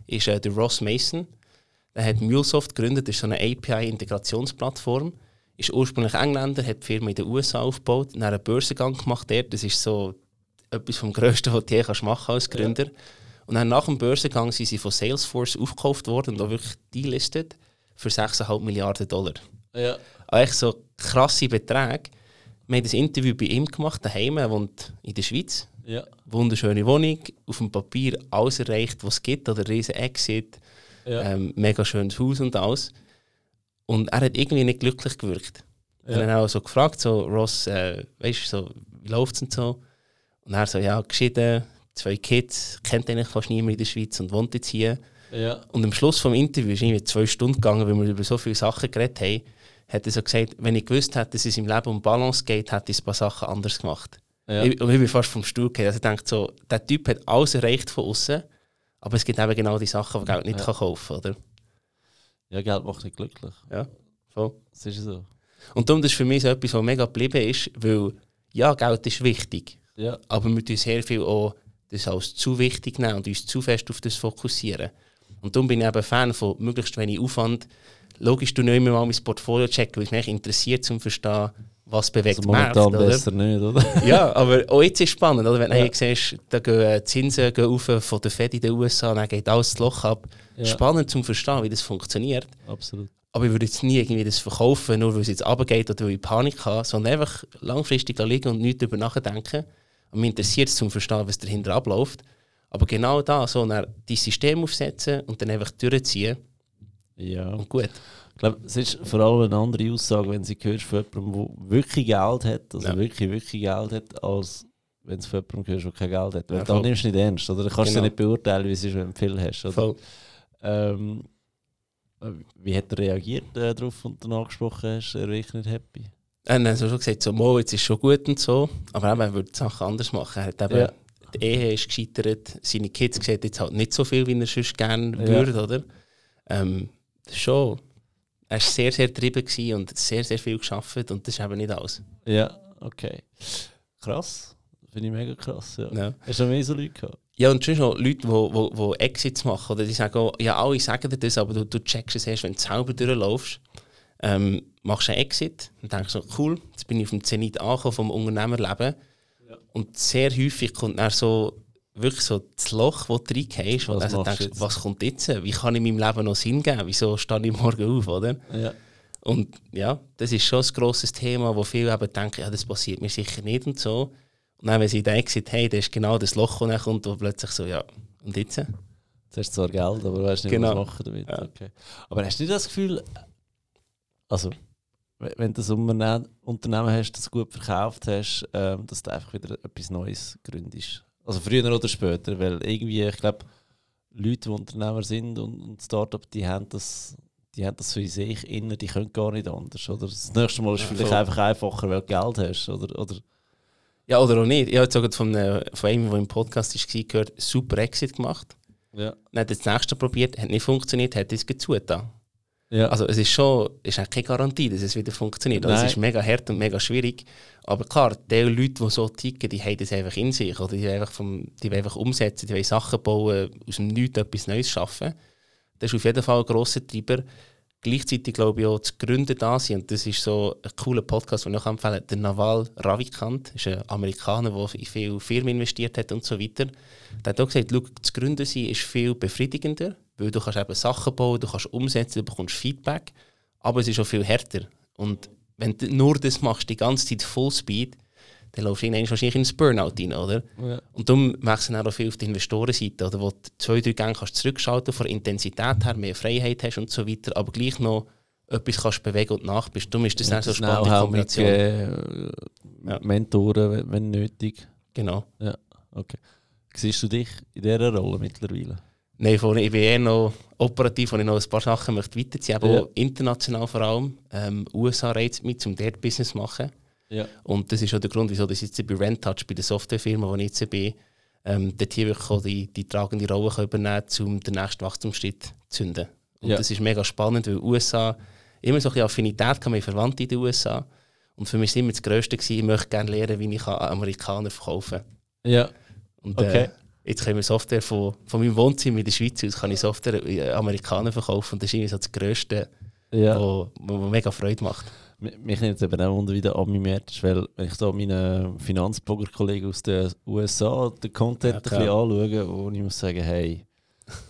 B: ist äh, der Ross Mason. Der hat MuleSoft gegründet, das ist so eine API-Integrationsplattform. Ist ursprünglich Engländer, hat die Firma in den USA aufgebaut, dann einen Börsengang gemacht dort. Das ist so etwas vom Größten, was du je kannst machen als Gründer. Und dann nach dem Börsengang sind sie von Salesforce aufgekauft worden und auch wirklich delistet für 6,5 Milliarden Dollar.
A: Ja.
B: Eigentlich so krasse Beträge. Wir haben das Interview bei ihm gemacht, daheim, er wohnt in der Schweiz.
A: Ja.
B: Wunderschöne Wohnung, auf dem Papier alles erreicht, was es gibt, oder riesen Exit,
A: Ja.
B: ähm, mega schönes Haus und alles. Und er hat irgendwie nicht glücklich gewirkt.
A: Ja.
B: Dann auch so gefragt, so, Ross, äh, weißt du, so, wie läuft es und so? Und er so, ja, geschieden, zwei Kids, kennt eigentlich fast niemand in der Schweiz und wohnt jetzt hier.
A: ja.
B: Und am Schluss vom Interview ist irgendwie zwei Stunden gegangen, weil wir über so viele Sachen geredet haben, hat er so gesagt, wenn ich gewusst hätte, dass es im Leben um Balance geht, hätte ich ein paar Sachen anders gemacht.
A: Ja.
B: Ich, und ich bin fast vom Stuhl gefallen. Also ich denke so, der Typ hat alles erreicht von außen, aber es gibt eben genau die Sachen, die Geld nicht
A: Ja.
B: kann kaufen kann, oder?
A: ja, Geld macht nicht glücklich.
B: Ja, voll.
A: Das ist so.
B: Und darum das ist für mich so etwas, was mega geblieben ist, weil ja, Geld ist wichtig,
A: Ja.
B: aber wir tun sehr viel auch das als zu wichtig nehmen und uns zu fest auf das fokussieren. Und darum bin ich eben Fan von möglichst wenig Aufwand. Logisch, du nicht immer mal mein Portfolio checken, weil es mich interessiert, um zu verstehen, was bewegt
A: Also
B: Markt,
A: momentan
B: oder?
A: besser nicht, oder?
B: Ja, aber auch jetzt ist es spannend, oder? wenn du
A: Ja.
B: ja. siehst, da gehen äh, die Zinsen gehen rauf von der Fed in den USA, dann geht alles das Loch ab.
A: Ja.
B: Spannend zum Verstehen, wie das funktioniert.
A: Absolut.
B: Aber ich würde jetzt nie irgendwie das verkaufen, nur weil es jetzt runtergeht oder weil ich Panik habe, sondern einfach langfristig da liegen und nicht darüber nachdenken. Und mich interessiert es zum Verstehen, was dahinter abläuft. Aber genau da, so dann die System aufsetzen und dann einfach durchziehen
A: Ja.
B: und gut.
A: Ich glaube, es ist vor allem eine andere Aussage, wenn sie hörst von jemandem, der wirklich Geld hat, also
B: Ja.
A: wirklich, wirklich Geld hat, als wenn du von jemandem hörst, der kein Geld hat. Weil
B: Ja,
A: dann nimmst du nicht ernst, oder? Du kannst
B: Genau.
A: du nicht beurteilen, wie es ist, wenn du viel hast. Oder?
B: Voll.
A: Ähm, äh, wie hat er reagiert äh, darauf, und du angesprochen hast, er wirklich nicht happy?
B: Er hat so schon gesagt, so, Mo, jetzt ist schon gut und so, aber eben, er würde Sachen anders machen. Er hat eben,
A: Ja.
B: Die Ehe ist gescheitert, seine Kids sehen jetzt halt nicht so viel, wie er sonst gerne
A: Ja.
B: würde, oder? Ähm, schon, er war sehr, sehr getrieben und sehr, sehr viel geschafft und das ist eben nicht alles.
A: Ja, okay. Krass. Finde ich mega krass. Ja.
B: Ja.
A: Hast du noch mehr so Leute gehabt?
B: Ja, und schon Leute, die wo, wo, wo Exits machen, oder die sagen auch, ja, alle sagen dir das, aber du, du checkst es erst, wenn du selber durchlaufst. Ähm, machst einen Exit und denkst so, cool, jetzt bin ich auf dem Zenit angekommen vom Unternehmerleben. Und sehr häufig kommt dann so wirklich so das Loch, wo du reingehst,
A: Was
B: also denkst,
A: jetzt?
B: was kommt jetzt? Wie kann ich meinem Leben noch Sinn geben? Wieso stehe ich morgen auf, oder?
A: Ja.
B: Und ja, das ist schon ein grosses Thema, wo viele eben denken, ja, das passiert mir sicher nicht und so. Und dann, wenn sie dann Exit haben, dann ist genau das Loch, das kommt, wo plötzlich so, ja, und jetzt?
A: Jetzt hast du zwar Geld, aber du weißt nicht,
B: Genau.
A: was machen damit.
B: Ja.
A: Okay. Aber hast du nicht das Gefühl, also, we- wenn du ein Unterne- Unternehmen hast, das gut verkauft hast, ähm, dass du einfach wieder etwas Neues gründest? Also früher oder später, weil irgendwie, ich glaube, Leute, die Unternehmer sind und, und Startup, die haben das, die haben das für sich innen, die können gar nicht anders. Oder das nächste Mal ist
B: Ja,
A: vielleicht
B: voll.
A: einfach einfacher, weil du Geld hast. Oder, oder
B: Ja, oder auch nicht. Ich habe jetzt sogar von, von einem, der im Podcast war, gehört, super Exit gemacht.
A: ja.
B: Dann hat das nächste probiert, hat nicht funktioniert, hat es gezugetan.
A: Ja.
B: Also es ist schon, ist auch keine Garantie, dass es wieder funktioniert. Also, es ist mega hart und mega schwierig. Aber klar, die Leute, die so ticken, die haben das einfach in sich. Oder die, wollen einfach vom, die wollen einfach umsetzen, die wollen Sachen bauen, aus dem Nichts etwas Neues schaffen. Das ist auf jeden Fall ein grosser Treiber. Gleichzeitig glaube ich auch, zu Gründen da sind. Und das ist so ein cooler Podcast, den ich auch empfehle. Der Naval Ravikant ist ein Amerikaner, der in viele Firmen investiert hat und so weiter. Der hat auch gesagt, schau, zu gründen sein ist viel befriedigender, weil du kannst eben Sachen bauen, du kannst umsetzen, du bekommst Feedback, aber es ist auch viel härter. Und wenn du nur das machst, die ganze Zeit Fullspeed, dann läufst du irgendwann wahrscheinlich ins Burnout rein, oder?
A: ja.
B: Und darum wechseln auch viel auf die Investorenseite, oder, wo du zwei, drei Gänge kannst zurückschalten von der Intensität her, mehr Freiheit hast und so weiter, aber gleich noch etwas kannst bewegen und nach bist. Darum ist das dann so spannende Kombination.
A: mitgeben,
B: Ja.
A: Mentoren, wenn, nötig.
B: Genau.
A: Okay. Siehst du dich in dieser Rolle mittlerweile?
B: Nein, vorne, ich bin eher noch operativ, wo ich noch ein paar Sachen möchte weiterziehen möchte,
A: Ja.
B: auch international vor allem. Ähm, USA reizt mich, um dort Business zu machen.
A: Ja.
B: Und das ist auch der Grund, wieso ich jetzt bei Rentouch, bei der Softwarefirma, wo ich jetzt bin, ähm, dort hier wirklich die, die tragende Rolle übernehmen kann, um den nächsten Wachstumsschritt zu zünden. Und
A: Ja.
B: das ist mega spannend, weil USA immer so ein bisschen Affinität kann, mit Verwandten in den USA. Und für mich war immer das Größte, gewesen, ich möchte gerne lernen, wie ich an Amerikaner verkaufen kann.
A: Ja.
B: Und
A: Okay.
B: äh, jetzt können wir Software von, von meinem Wohnzimmer in der Schweiz aus, kann ich Software äh, Amerikaner verkaufen. Und das ist irgendwie so das Größte,
A: ja.
B: wo mega Freude macht.
A: Mi- Mich nimmt es eben auch wunder, wie der Ami-Markt ist, weil wenn ich da meine Finanzblogger-Kollegen aus den USA den Content
B: Ja,
A: ein bisschen anschaue, wo ich muss sagen, hey,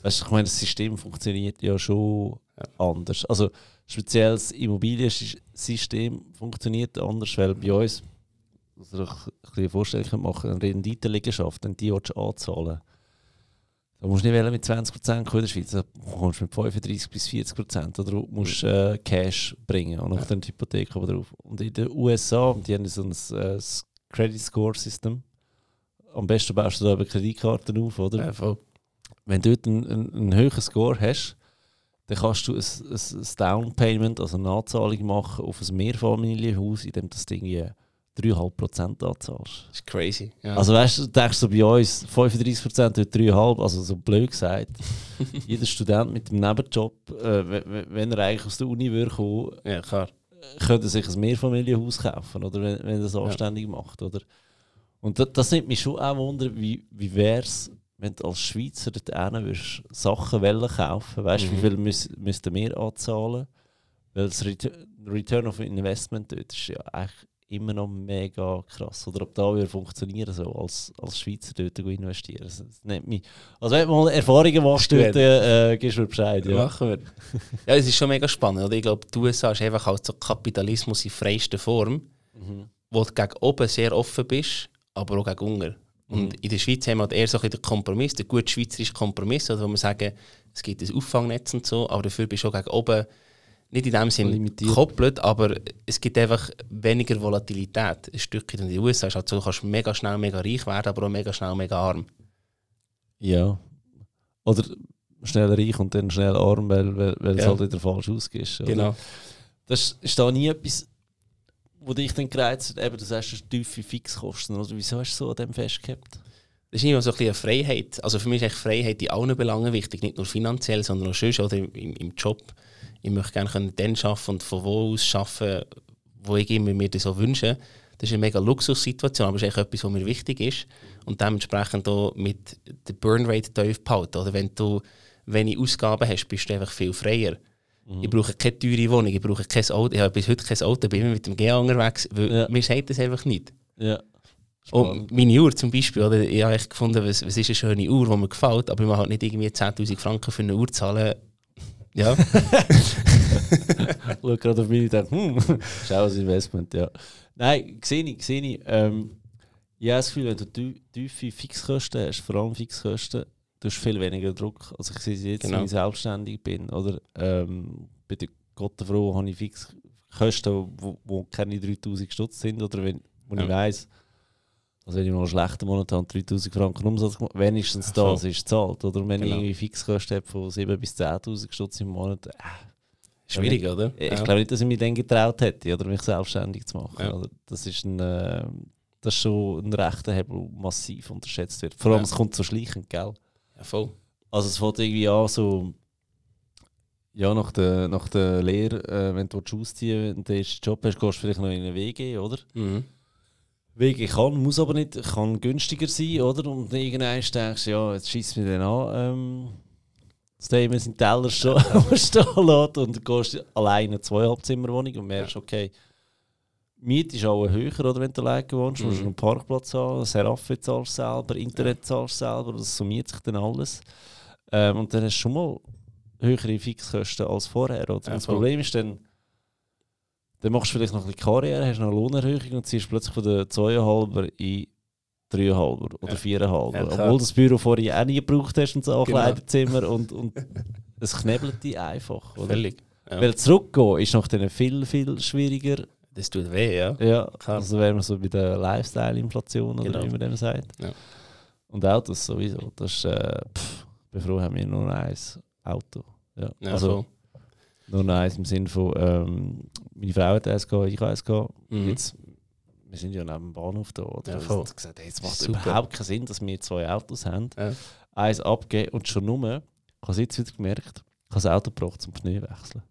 A: weißt, du, ich meine, das System funktioniert ja schon anders. Also speziell das Immobiliensystem funktioniert anders, weil bei uns, dass ihr euch ein bisschen vorstellen könnt, machen eine Renditeliegenschaft, wenn die willst du anzahlen da musst du nicht wählen mit 20% kommen in der Schweiz, da kommst du mit 35 bis 40% oder du musst äh, Cash bringen und noch dann die Hypothek oben drauf. Und in den USA, die haben so ein äh, Credit Score System. Am besten baust du da eben Kreditkarten auf, oder?
B: Ja.
A: Wenn du dort einen, einen, einen höheren Score hast, dann kannst du ein, ein, ein Down Payment, also eine Anzahlung machen auf ein Mehrfamilienhaus, in dem das Ding 3,5% anzahlst.
B: Das ist crazy. Ja.
A: Also weißt du, du denkst so bei uns 35% durch 3,5, also so blöd gesagt. Jeder Student mit dem Nebenjob, äh, wenn- er eigentlich aus der Uni würde kommen,
B: ja, klar.
A: könnte sich ein Mehrfamilienhaus kaufen, oder wenn, wenn er das anständig macht, oder? Und das, das nimmt mich schon auch wunder, wie, wie wäre es, wenn du als Schweizer dort würdest, Sachen wollen kaufen, weißt du,
B: Mhm.
A: wie viel müß, müssten wir anzahlen? Weil das Retu- Return of Investment dort ist ja eigentlich immer noch mega krass. Oder ob da würde funktionieren, so als, als Schweizer dort investieren. Das, das nimmt mich. Also wenn du mal Erfahrungen machst, dort, äh, gibst du mir Bescheid. Ja.
B: Machen wir. ja, es ist schon mega spannend. Oder? Ich glaube, die USA ist einfach halt so Kapitalismus in freister Form,
A: Mhm.
B: wo du gegen oben sehr offen bist, aber auch gegen unten. Und in der Schweiz haben wir halt eher so ein den Kompromiss, den guten schweizerischen Kompromiss, oder wo wir sagen, es gibt ein Auffangnetz und so, aber dafür bist du auch gegen oben nicht in dem Sinn
A: Limitiert.
B: gekoppelt, aber es gibt einfach weniger Volatilität. Ein Stückchen in den USA ist halt so, du kannst mega schnell mega reich werden, aber auch mega schnell mega arm.
A: Ja. Oder schnell reich und dann schnell arm, weil, weil, weil es
B: Ja.
A: halt wieder falsch ausgeht.
B: Genau.
A: Das ist da nie etwas, wo dich dann gereizt hat, eben, du sagst, tiefe Fixkosten. Oder wieso hast du so an dem festgehabt?
B: Das ist immer so ein bisschen eine Freiheit. Also für mich ist Freiheit in allen Belangen wichtig, nicht nur finanziell, sondern auch sonst oder im, im Job. Ich möchte gerne können dann arbeiten und von wo aus arbeiten, wo ich immer mir das so wünsche. Das ist eine mega Luxussituation, aber es ist etwas, was mir wichtig ist. Und dementsprechend auch mit der Burnrate tief behalten. Oder wenn du wenig Ausgaben hast, bist du einfach viel freier. Ich brauche keine teure Wohnung, ich brauche kein Auto. Ich habe bis heute kein Auto, bin immer mit dem GA unterwegs, weil
A: Ja.
B: mir sagt das einfach nicht.
A: Ja.
B: Und meine Uhr zum Beispiel, oder? ich habe echt gefunden, was, was ist eine schöne Uhr, die mir gefällt, aber ich will halt nicht irgendwie 10'000 Franken für eine Uhr zahlen. Ja,
A: Schau gerade auf mich und denke, hm, ist auch ein Investment, ja. Nein, sehe ich, sehe ich. Ähm, ich habe das Gefühl, wenn du tiefe Fixkosten hast, vor allem Fixkosten, du hast viel weniger Druck. Also ich sehe es jetzt,
B: Genau.
A: wenn ich selbstständig bin, oder? Ähm, bei der Gottenfrau habe ich Fixkosten, wo, wo keine 3000 Stutz sind, oder wenn wo ich
B: Ja.
A: weiss, also wenn ich mal einen schlechten Monat habe, 3000 Franken Umsatz gemacht, wenigstens das ist zahlt. Oder wenn ich
B: Genau.
A: irgendwie Fixkosten habe von 7.000 bis 10'000 Stutz im Monat, äh,
B: schwierig, oder?
A: ich
B: ja.
A: glaube nicht, dass ich mich dann getraut hätte, oder mich selbstständig zu machen.
B: Ja.
A: Das ist ein, äh, das ist schon ein rechter Hebel, der massiv unterschätzt wird. Vor allem,
B: Ja.
A: es kommt so schleichend, gell?
B: ja, voll.
A: Also es fängt irgendwie an, so ja, nach der, nach der Lehre, äh, wenn du ausziehen willst, den ersten Job hast, gehst du vielleicht noch in eine WG, oder?
B: Mhm.
A: WG kann, muss aber nicht, kann günstiger sein, oder? Und irgendwann denkst du, ja, jetzt schießt mir den an, ähm, der immer seinen Teller schon stehen lässt und du gehst alleine eine Zweieinhalbzimmerwohnung und merkst, okay, Miete ist auch höher, oder, wenn du alleine wohnst, du musst
B: Mhm.
A: einen Parkplatz haben, Seraphe zahlst du selber, Internet zahlst du selber, das summiert sich dann alles. Ähm, und dann hast du schon mal höhere Fixkosten als vorher, oder?
B: Ja,
A: und das. Problem ist dann, dann machst du vielleicht noch ein bisschen Karriere, hast noch eine Lohnerhöhung und ziehst plötzlich von der 2,5er in 3,5er oder
B: Ja.
A: 4,5er.
B: Ja.
A: Obwohl du das Büro vorher auch nie gebraucht hast und so
B: Genau.
A: Kleiderzimmer und, und es knebelt dich einfach. Oder?
B: Völlig. Ja.
A: Weil zurückgehen ist nach denen viel, viel schwieriger
B: Das tut weh, ja.
A: Ja,
B: Klar.
A: also wären wir so bei der Lifestyle-Inflation oder
B: Genau.
A: wie man dem sagt.
B: Ja.
A: Und Autos sowieso. Das ist, äh, pff, froh, haben wir nur ein Auto. Ja.
B: Ja,
A: also. Nur eins im Sinne von, ähm, meine Frau hat eins gehabt, ich habe eins gehabt.
B: Mhm.
A: Jetzt, wir sind ja neben dem Bahnhof da. Oder?
B: Ja,
A: Wir
B: voll.
A: haben gesagt, hey, es macht
B: Super.
A: überhaupt keinen Sinn, dass wir zwei Autos haben.
B: Ja.
A: Eins abgeben und schon nur, ich habe es jetzt wieder gemerkt, ich habe das Auto gebraucht zum Pneu wechseln.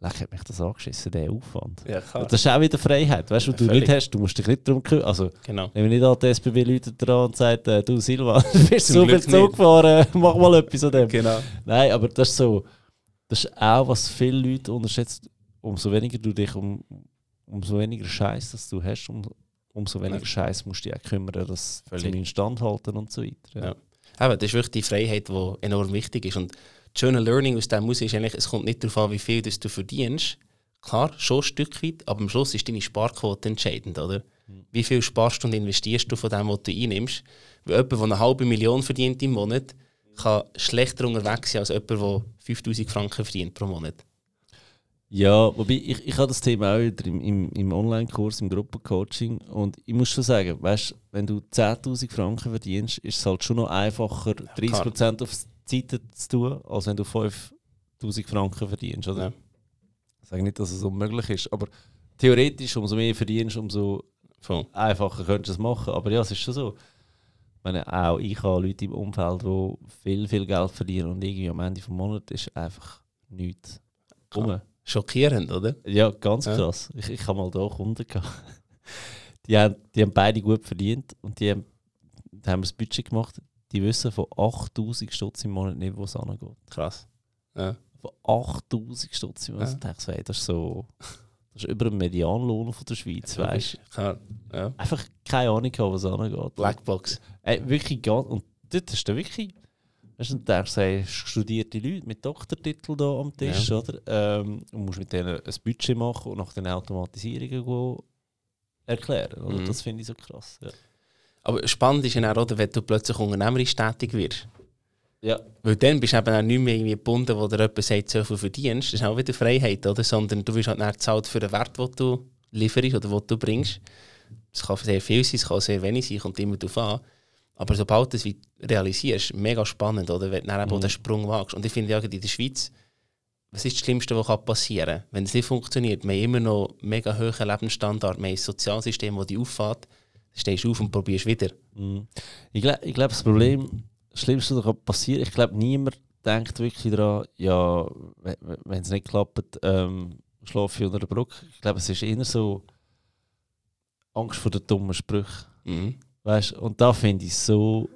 A: Leck hat mich das angeschissen, der Aufwand.
B: Ja.
A: Und das ist auch wieder Freiheit, weißt du,
B: Ja,
A: du
B: völlig.
A: nicht hast, du musst dich nicht darum kümmern. Also,
B: Genau.
A: wenn nicht an die SBB-Leute dran und sagt, äh, du Silva, du bist
B: Zum
A: so viel
B: Glück
A: Zug
B: nicht.
A: gefahren, mach mal etwas an dem.
B: Genau.
A: Nein, aber das ist so, das ist auch, was viele Leute unterschätzen. Umso weniger du dich um, umso weniger Scheiß, das du hast, um, umso weniger
B: Ja.
A: Scheiß musst du dich auch kümmern, das
B: Völlig.
A: zum Instand halten und so weiter.
B: Ja. Aber das ist wirklich die Freiheit, die enorm wichtig ist. Und das schöne Learning aus dem muss ist eigentlich, es kommt nicht darauf an, wie viel das du verdienst. Klar, schon ein Stück weit, aber am Schluss ist deine Sparquote entscheidend, oder? Wie viel sparst du und investierst du von dem, was du einnimmst? Weil jemand, der eine halbe Million verdient im Monat, kann schlechter unterwegs sein als jemand, der 5000 Franken verdient pro Monat.
A: Ja, wobei ich, ich habe das Thema auch im, im, im Online-Kurs, im Gruppencoaching und ich muss schon sagen, weißt, wenn du 10'000 Franken verdienst, ist es halt schon noch einfacher, 30% auf die Seite zu tun, als wenn du 5'000 Franken verdienst, oder?
B: Ja.
A: Ich sage nicht, dass es unmöglich ist, aber theoretisch, umso mehr verdienst, umso
B: Voll.
A: einfacher könntest du es machen. Aber ja, es ist schon so. Meine, auch ich habe Leute im Umfeld, die viel, viel Geld verdienen und irgendwie am Ende des Monats ist einfach nichts rum.
B: Schockierend, oder?
A: Ja, ganz
B: Ja.
A: krass. Ich, ich habe mal da Kunden gehabt. Die haben, die haben beide gut verdient und die haben, die haben das Budget gemacht. Die wissen von 8000 Stutz im Monat nicht, wo es angeht.
B: Krass. Ja.
A: Von 8000 Stutz im Monat.
B: Ja.
A: Ich so, hey, das ist so. Das ist über den Medianlohn von der Schweiz, weißt du?
B: Ja.
A: Einfach keine Ahnung haben, was angeht.
B: Blackbox.
A: Ey, wirklich ganz. Und dort hast du wirklich. Weißt du, da du studierte Leute mit Doktortitel da am Tisch, oder? Ähm, und musst mit denen ein Budget machen und nach den Automatisierungen go erklären. Oder?
B: Mhm.
A: Das finde ich so krass. Ja.
B: Aber spannend ist ja auch, oder, wenn du plötzlich unternehmerisch tätig wirst.
A: Ja.
B: Weil dann bist du eben auch nicht mehr irgendwie gebunden, wo dir jemand sagt, so viel verdienst. Das ist auch wieder Freiheit, oder? Sondern du wirst halt dann gezahlt für den Wert, den du lieferst oder den du bringst. Es kann sehr viel sein, es kann sehr wenig sein, kommt immer darauf an. Aber sobald du es realisierst, mega spannend, oder? Wenn du dann
A: Mhm.
B: den Sprung wagst. Und ich finde ja, in der Schweiz, was ist das Schlimmste, was passieren kann? Wenn es nicht funktioniert, wir haben immer noch mega hohen Lebensstandard, wir haben ein Sozialsystem, das dich auffällt, stehst du auf und probierst wieder.
A: Mhm. Ich glaube, ich glaub, das Problem, Schlimmste, was kann passieren ich glaube, niemand denkt wirklich daran, ja, wenn- es nicht klappt, ähm, schlafe ich unter der Brücke. Ich glaube, es ist eher so Angst vor den dummen Sprüchen.
B: Mhm.
A: Weißt, und da finde ich es so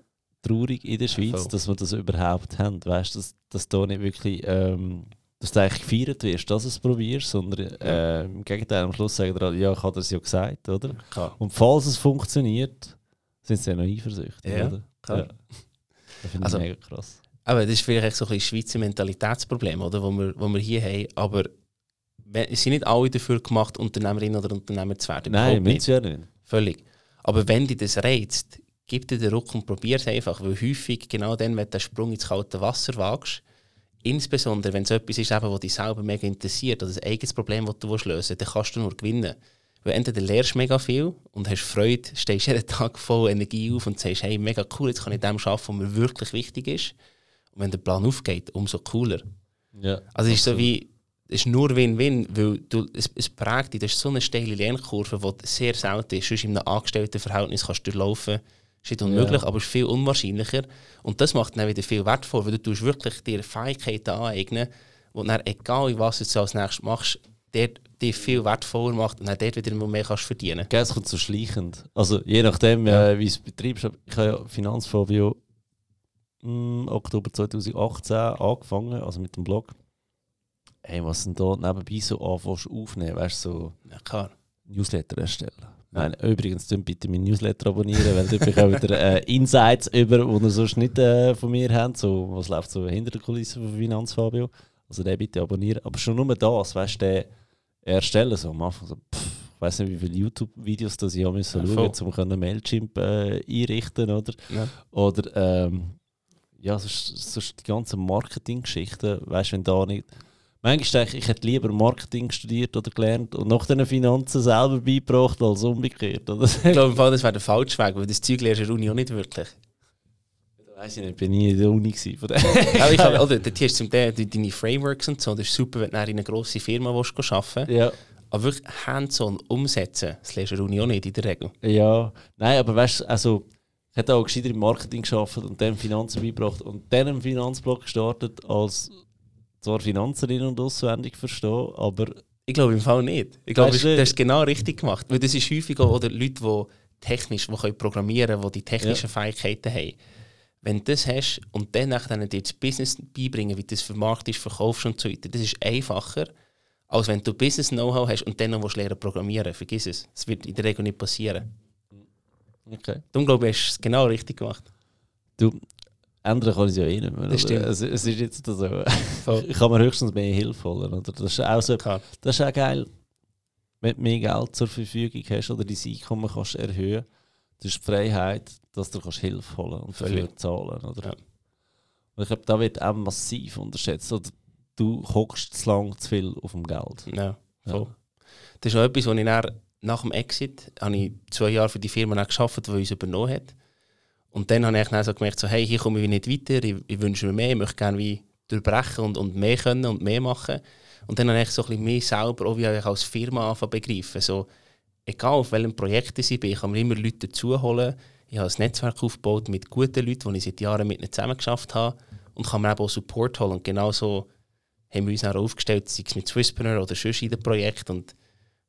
A: traurig in der Schweiz, dass wir das überhaupt haben. Weißt, dass, dass da nicht wirklich, ähm, dass du eigentlich gefeiert wirst, dass du es probierst, sondern äh, im Gegenteil, am Schluss sagen die, ja, ich habe das ja gesagt, oder?
B: Klar.
A: Und falls es funktioniert, sind sie ja noch eifersüchtig,
B: Ja,
A: oder?
B: klar.
A: Ja. Das finde ich
B: Also-
A: mega krass.
B: Aber das ist vielleicht so ein bisschen Schweizer Mentalitätsproblem, oder? Wo, wir, wo wir hier haben. Aber es sind nicht alle dafür gemacht, Unternehmerin oder Unternehmer zu werden.
A: Nein, müssen
B: nicht.
A: sie ja nicht.
B: Völlig. Aber wenn dich das reizt, gib dir den Ruck und probier es einfach. Weil häufig, genau dann, wenn du den Sprung ins kalte Wasser wagst, insbesondere wenn es etwas ist, eben, was dich selber mega interessiert, oder ein eigenes Problem, das du lösen willst, dann kannst du nur gewinnen. Weil entweder lernst du mega viel und hast Freude, stehst jeden Tag voll Energie auf und sagst, hey, mega cool, jetzt kann ich dem arbeiten, was mir wirklich wichtig ist. Und wenn der Plan aufgeht, umso cooler.
A: Ja.
B: Also es ist so wie, es ist nur Win-Win, weil du, es, es prägt dich, das ist so eine steile Lernkurve, die sehr selten ist. Sonst in einem Angestelltenverhältnis kannst du durchlaufen, ist nicht unmöglich,
A: Ja.
B: aber es ist viel unwahrscheinlicher. Und das macht dann wieder viel wertvoll, weil du tust wirklich dir Fähigkeiten aneignen, die dann, egal was du als nächstes machst, dort dich viel wertvoller macht und dann dort wieder mehr kannst verdienen.
A: Gell, Es kommt so schleichend. Also je nachdem,
B: Ja.
A: äh, wie es betreibst. Ich habe ja Finanzfabio im Oktober 2018 angefangen, also mit dem Blog. Hey, was denn da nebenbei so anfängst aufnehmen, weißt du, so
B: Ja, klar.
A: Newsletter erstellen. Nein, übrigens, bitte meinen Newsletter abonnieren, weil dort bekommt ihr äh, Insights über, die ihr sonst nicht äh, von mir habt. So, was läuft so hinter der Kulisse von Finanzfabio. Also den bitte abonnieren. Aber schon nur das, weißt du, erstellen. So am Anfang so, pff, ich weiß nicht, wie viele YouTube-Videos das ich haben müssen
B: Ja,
A: schauen,
B: voll.
A: um Mailchimp äh, einrichten oder
B: Ja.
A: oder ähm, ja, sonst, sonst die ganzen Marketinggeschichten, weißt du, wenn da nicht Manchmal denke ich, ich hätte lieber Marketing studiert oder gelernt und nach den Finanzen selber beigebracht als umgekehrt. Oder?
B: Ich glaube, das wäre der falsche Weg, weil das Zeug lernst du in der Uni auch nicht wirklich.
A: Weiß ich nicht, bin nie in der Uni gewesen. Von
B: Aber ich habe, oder, dort hast du zum Teil deine Frameworks und so, das ist super, wenn du in eine grosse Firma willst, arbeiten
A: ja.
B: Aber wirklich hands-on umsetzen, das lernst du in der Uni auch nicht in der Regel.
A: ja, nein, aber weißt du, also ich hätte auch gescheiter im Marketing geschafft und dann Finanzen beigebracht und dann einen Finanzblock gestartet, als zwar Finanzen in- und auswendig verstehen, aber
B: Ich glaube im Fall nicht. Ich glaube,
A: Weißt
B: du hast es genau richtig gemacht. Weil das ist häufig auch, oder Leute, die technisch, die können programmieren können, die die technischen Fähigkeiten haben. Wenn du das hast und dann nachher dir das Business beibringen, wie du das vermarktest, verkaufst und so weiter, das ist einfacher, als wenn du Business-Know-how hast und dann noch lernen programmieren. Vergiss es. Das wird in der Regel nicht passieren.
A: okay.
B: Darum glaube ich, hast du es genau richtig gemacht.
A: Du, ändern kann ich es ja eh nicht mehr.
B: Das stimmt.
A: Es, es ist jetzt so,
B: Voll.
A: ich kann mir höchstens mehr Hilfe holen. Oder? Das ist auch so,
B: Klar.
A: das ist auch geil, wenn du mehr Geld zur Verfügung hast oder dein Einkommen kannst erhöhen. Das ist die Freiheit, dass du kannst Hilfe holen und dafür
B: Völlig.
A: zahlen. Oder?
B: Ja.
A: Und ich glaube, da wird auch massiv unterschätzt. Oder du hockst zu lang zu viel auf dem Geld.
B: Ja,
A: Ja.
B: voll. Das ist auch etwas, was ich dann, nach dem Exit habe ich zwei Jahre für die Firma gearbeitet, die uns übernommen hat. Und dann habe ich dann so gemerkt, so, hey, hier komme ich nicht weiter, ich, ich wünsche mir mehr, ich möchte gerne wie durchbrechen und, und mehr können und mehr machen. Und dann habe ich so ein bisschen mehr selber auch wie als Firma anfangen zu begreifen. So, egal auf welchem Projekt ich bin, ich kann mir immer Leute dazuholen. Ich habe ein Netzwerk aufgebaut mit guten Leuten, die ich seit Jahren mit ihnen zusammen geschafft habe. Und kann mir eben auch Support holen. Und genau so haben wir uns dann aufgestellt, sei es mit Swisspreneur oder sonst in dem Projekt. Und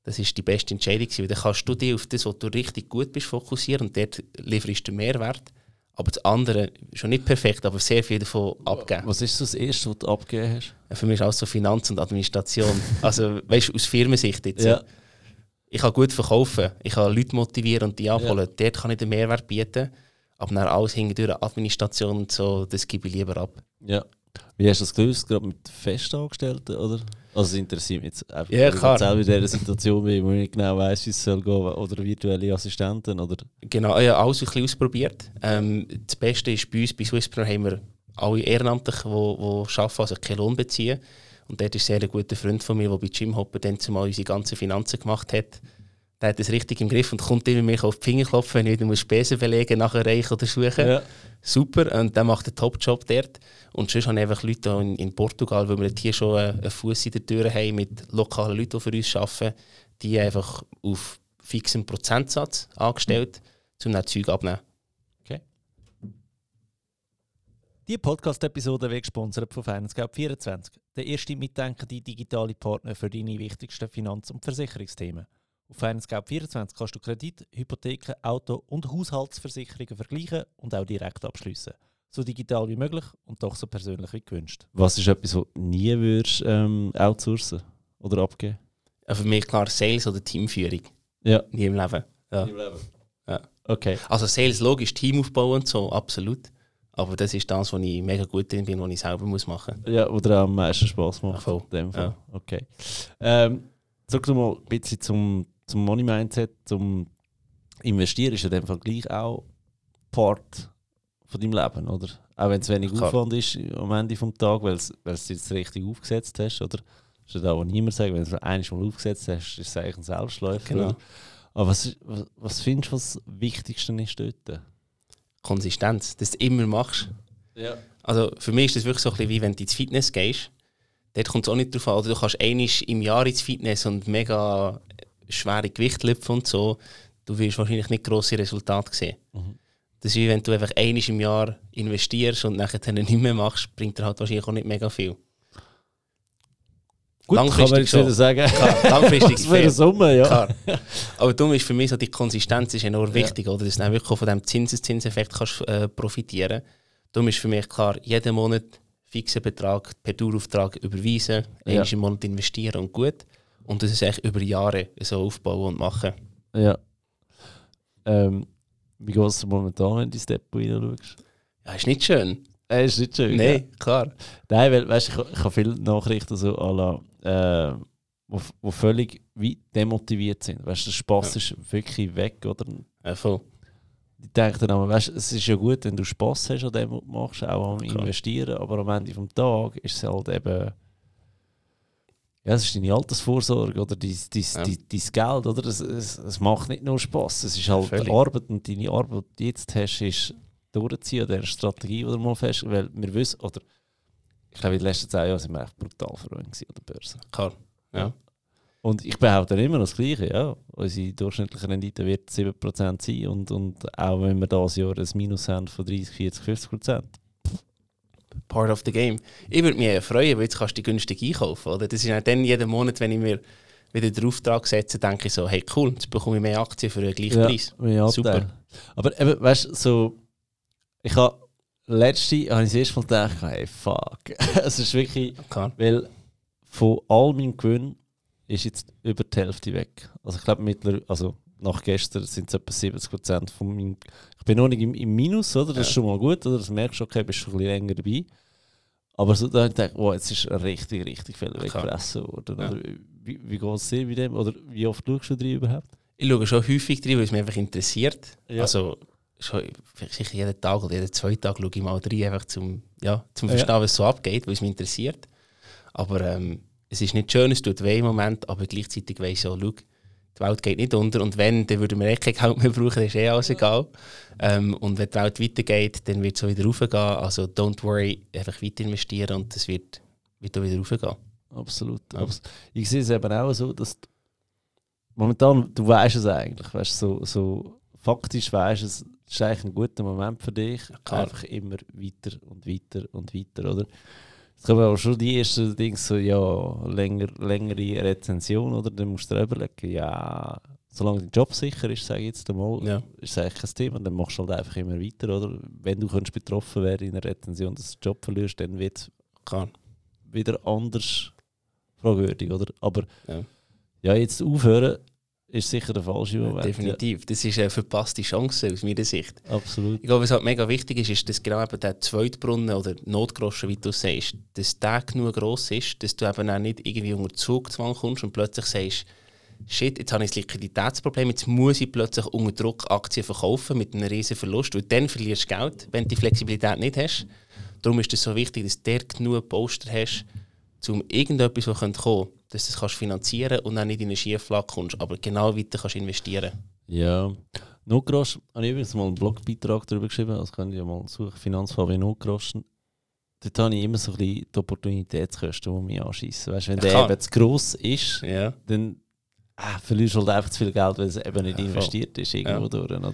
B: das ist die beste Entscheidung weil dann kannst du dich auf das, was du richtig gut bist, fokussieren und dort lieferst du Mehrwert. Aber das andere, schon nicht perfekt, aber sehr viel davon abgeben.
A: Was ist das Erste, was du abgegeben hast?
B: Für mich ist alles so Finanz und Administration. also, weißt du, aus Firmensicht jetzt.
A: Ja.
B: Ich kann gut verkaufen, ich kann Leute motivieren und die abholen. Dort kann ich den Mehrwert bieten. Aber dann alles hingedurch Administration und so, das gebe ich lieber ab.
A: Ja. Wie hast du das gelöst? Gerade mit Festangestellten, oder? Also es interessiert mich jetzt einfach,
B: Ja, klar.
A: selber in dieser Situation bin, wo ich nicht genau weiss, wie es soll gehen, oder virtuelle Assistenten, oder?
B: Genau, ja, alles ein bisschen ausprobiert. Ähm, das Beste ist, bei uns bei Swisspreneur haben wir alle Ehrenamtliche, die, die arbeiten, also keinen Lohn beziehen. Und dort ist sehr ein guter Freund von mir, der bei Jim Hopper dann zumal unsere ganzen Finanzen gemacht hat. Der hat das richtig im Griff und kommt immer mir auf die Finger klopfen, wenn ich wieder Spesen belegen nachher reichen oder suchen.
A: Ja.
B: Super, und der macht einen Top-Job dort. Und sonst habe ich einfach Leute auch in, in Portugal, weil wir hier schon einen, einen Fuß in der Tür haben mit lokalen Leuten, die für uns arbeiten, die einfach auf fixen Prozentsatz angestellt, um dann Zeug abnehmen.
A: Die Podcast-Episode wird gesponsert von FinanceGap24, der erste mitdenkende digitale Partner für deine wichtigsten Finanz- und Versicherungsthemen. Auf FinanceGap24 kannst du Kredit, Hypotheken, Auto- und Haushaltsversicherungen vergleichen und auch direkt abschließen. So digital wie möglich und doch so persönlich wie gewünscht. Was ist etwas, was du nie würdest ähm, outsourcen oder abgeben?
B: Ja, Für mich klar Sales oder Teamführung.
A: Ja.
B: Nie im Leben. Ja. Ja.
A: Okay.
B: Also Sales logisch, Teamaufbau und so, absolut. Aber das ist das, wo ich mega gut drin bin, was ich selber muss machen
A: Ja, oder am meisten Spaß macht.
B: Voll.
A: In dem Fall.
B: Ja.
A: Okay. Ähm, zurück noch mal ein bisschen zum, zum Money Mindset, zum Investieren ist in dem Fall gleich auch Part von deinem Leben, oder? Auch wenn es wenig
B: Klar.
A: Aufwand ist am Ende des Tages, weil du es jetzt richtig aufgesetzt hast, oder? Das ist ja da, wo niemand sagt, wenn du es einmal aufgesetzt hast, ist es eigentlich ein Selbstläufer.
B: Genau.
A: oder? Aber was, was, was findest du, was das Wichtigste ist dort?
B: Konsistenz, dass du immer machst.
A: Ja.
B: Also für mich ist das wirklich so ein bisschen wie wenn du ins Fitness gehst. Dort kommt es auch nicht drauf an. Oder du kannst einmal im Jahr ins Fitness und mega schwere Gewichte lüpfen und so. Du wirst wahrscheinlich nicht grosse Resultate sehen.
A: Mhm.
B: Das ist wie wenn du einfach einmal im Jahr investierst und nachher dann nicht mehr machst, bringt dir halt wahrscheinlich auch nicht mega viel.
A: Gut, kann man
B: Langfristig
A: jetzt
B: schon.
A: wieder sagen.
B: Klar, langfristig fair.
A: Summe, ja.
B: Klar. Aber darum ist für mich so die Konsistenz ist enorm wichtig, oder? Dass du dann wirklich von diesem Zinseszinseffekt kannst, äh, profitieren Darum ist für mich klar, jeden Monat fixen Betrag per Dauerauftrag überweisen,
A: Ja.
B: im Monat investieren und gut. Und das ist eigentlich über Jahre so aufbauen und machen.
A: Ja. Ähm, wie geht es momentan, wenn du ins Depot hineinschaust?
B: Ja, ist nicht schön.
A: Äh, ist nicht schön.
B: Nein, klar.
A: Nein, weil, weißt, ich, ich habe viele Nachrichten so à la, äh, wo, wo völlig wie demotiviert sind. Weißt, der Spaß
B: Ja.
A: ist wirklich weg. Oder?
B: Ja, voll.
A: Die denken dann aber, weißt, es ist ja gut, wenn du Spaß hast an dem, was du machst, auch am
B: Klar.
A: Investieren, aber am Ende des Tages ist es halt eben ja, es ist deine Altersvorsorge oder dein, dein,
B: Ja.
A: dein, dein Geld, oder? Es, es, es macht nicht nur Spass, es ist halt
B: Völlig.
A: Arbeit und deine Arbeit, die du jetzt hast, ist durchziehen an dieser Strategie, die du mal fest, weil wir wissen, oder ich glaube, in den letzten zehn Jahren sind wir echt brutal verloren an der Börse.
B: Klar. Ja.
A: Und ich behaupte immer noch das Gleiche, ja. Unsere durchschnittliche Rendite wird 7% sein und, und auch wenn wir dieses Jahr ein Minus haben von 30, 40, 50%.
B: Part of the game. Ich würde mich freuen, weil jetzt kannst du die günstig einkaufen. Oder? Das ist auch dann jeden Monat, wenn ich mir wieder den Auftrag setze, denke ich so, hey cool, jetzt bekomme ich mehr Aktien für den gleichen Preis.
A: Ja,
B: Super.
A: Super. Aber eben, weißt du, so, ich habe letzte, habe ich das erste Mal gedacht, hey, fuck. es ist wirklich,
B: Klar.
A: weil von all meinem Gewinn ist jetzt über die Hälfte weg. Also ich glaube mittlerweile, also nach gestern sind es etwa 70% von meinem, ich bin noch nicht im, im Minus, oder? Das ist schon mal gut, oder? Das merkst du, okay, bist schon ein bisschen länger dabei. Aber so, da habe ich gedacht, wow, jetzt ist richtig, richtig viel weggefressen worden.
B: Ja.
A: Oder wie, wie geht es dir bei dem? Oder wie oft schaust du drin überhaupt?
B: Ich schaue schon häufig drin, weil es mich einfach interessiert.
A: Ja.
B: Also schon, sicher jeden Tag oder jeden zwei Tage schaue ich mal rein, einfach zum, ja, zum
A: Ja.
B: Verstehen, was so abgeht, weil es mich interessiert. Aber ähm, es ist nicht schön, es tut weh im Moment, aber gleichzeitig weiss ich auch, schau, die Welt geht nicht unter und wenn, dann würden wir echt kein Geld mehr brauchen, ist eh alles egal. Ähm, und wenn die Welt weitergeht, dann wird es auch wieder raufgehen. Also don't worry, einfach weiter investieren und es wird, wird auch wieder raufgehen.
A: Absolut.
B: Ja.
A: Ich sehe es eben auch so, dass momentan, du weißt es eigentlich, weißt, so, so faktisch weißt es, es ist eigentlich ein guter Moment für dich,
B: klar.
A: einfach immer weiter und weiter und weiter, oder? Es kommen auch schon die ersten Dinge so, ja, länger, längere Rezension, oder? Dann musst du dir überlegen, ja, solange dein Job sicher ist, sage ich jetzt einmal,
B: Ja.
A: ist eigentlich kein Thema, dann machst du halt einfach immer weiter, oder? Wenn du könntest betroffen werden in einer Rezension, dass du den Job verlierst, dann wird es wieder anders fragwürdig, oder? Aber
B: Ja.
A: ja, jetzt aufhören ist sicher der falsche Moment.
B: Definitiv. Das ist eine verpasste Chance aus meiner Sicht.
A: Ja, absolut.
B: Ich glaube, was halt mega wichtig ist, ist, dass genau eben der Zweitbrunnen oder Notgroschen, wie du sagst, dass der genug gross ist, dass du eben auch nicht irgendwie unter Zugzwang kommst und plötzlich sagst, shit, jetzt habe ich ein Liquiditätsproblem, jetzt muss ich plötzlich unter Druck Aktien verkaufen mit einem riesen Verlust, weil dann verlierst du Geld, wenn du die Flexibilität nicht hast. Darum ist es so wichtig, dass du genug Poster hast, um irgendetwas, was kommen könnte, dass du das kannst finanzieren und dann nicht in eine Schieflage kommst, aber genau weiter kannst investieren.
A: Ja. Notgrosch, habe ich übrigens mal einen Blogbeitrag darüber geschrieben, das könnt ihr ja mal suchen, Finanzfabrik Notgroschen. Dort habe ich immer so ein bisschen die Opportunitätskosten, die mich anschießen. Weißt du, wenn
B: Ja,
A: der eben zu gross ist,
B: Ja.
A: dann ah, verlierst du halt einfach zu viel Geld, weil es eben nicht
B: Ja, voll.
A: investiert ist irgendwo
B: Ja.
A: durch. Oder?